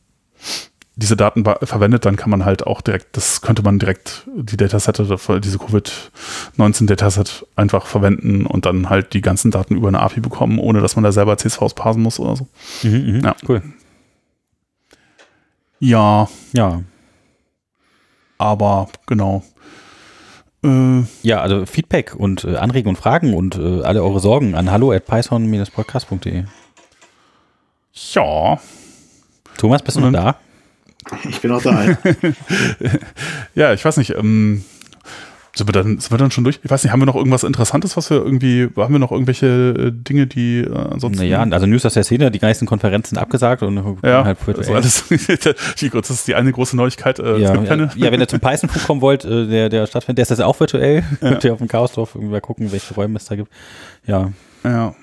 diese Daten verwendet, dann kann man halt auch direkt, das könnte man direkt die Datasette, diese Covid-19-Dataset einfach verwenden und dann halt die ganzen Daten über eine API bekommen, ohne dass man da selber CSVs parsen muss oder so. Mhm, mh, ja, cool. Ja. Ja. Aber genau. Ja, also Feedback und äh, Anregungen und Fragen und äh, alle eure Sorgen an hallo at python-podcast.de. Ja. Thomas, bist du noch da? Ich bin auch da. ja, ich weiß nicht. Ähm, sind wir, dann, sind wir dann schon durch? Ich weiß nicht, haben wir noch irgendwas Interessantes, was wir irgendwie, haben wir noch irgendwelche äh, Dinge, die äh, ansonsten. Naja, also News aus der Szene, die meisten Konferenzen abgesagt und ja, halt also alles, das ist die eine große Neuigkeit. Äh, ja, ja, ja, wenn ihr zum Python-Fug kommen wollt, äh, der, der stattfindet, der ist das auch virtuell. Ja. Könnt ihr auf dem Chaosdorf irgendwie gucken, welche Räume es da gibt. Ja. Ja.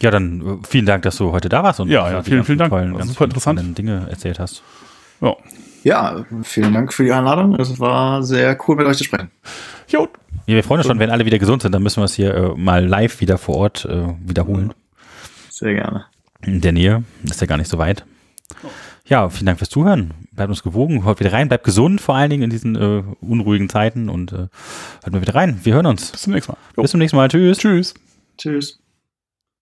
Ja, dann vielen Dank, dass du heute da warst und ja, ja, vielen, vielen Dank. Tollen, ganz super interessant. Dinge erzählt hast. Ja. Ja, vielen Dank für die Einladung. Es war sehr cool, mit euch zu sprechen. Jo. Ja, wir freuen uns schon, wenn alle wieder gesund sind, dann müssen wir es hier äh, mal live wieder vor Ort äh, wiederholen. Sehr gerne. In der Nähe, ist ja gar nicht so weit. Ja, vielen Dank fürs Zuhören. Bleibt uns gewogen, hört wieder rein, bleibt gesund, vor allen Dingen in diesen äh, unruhigen Zeiten und äh, hört mal wieder rein. Wir hören uns. Bis zum nächsten Mal. Jo. Bis zum nächsten Mal. Tschüss. Tschüss. Tschüss.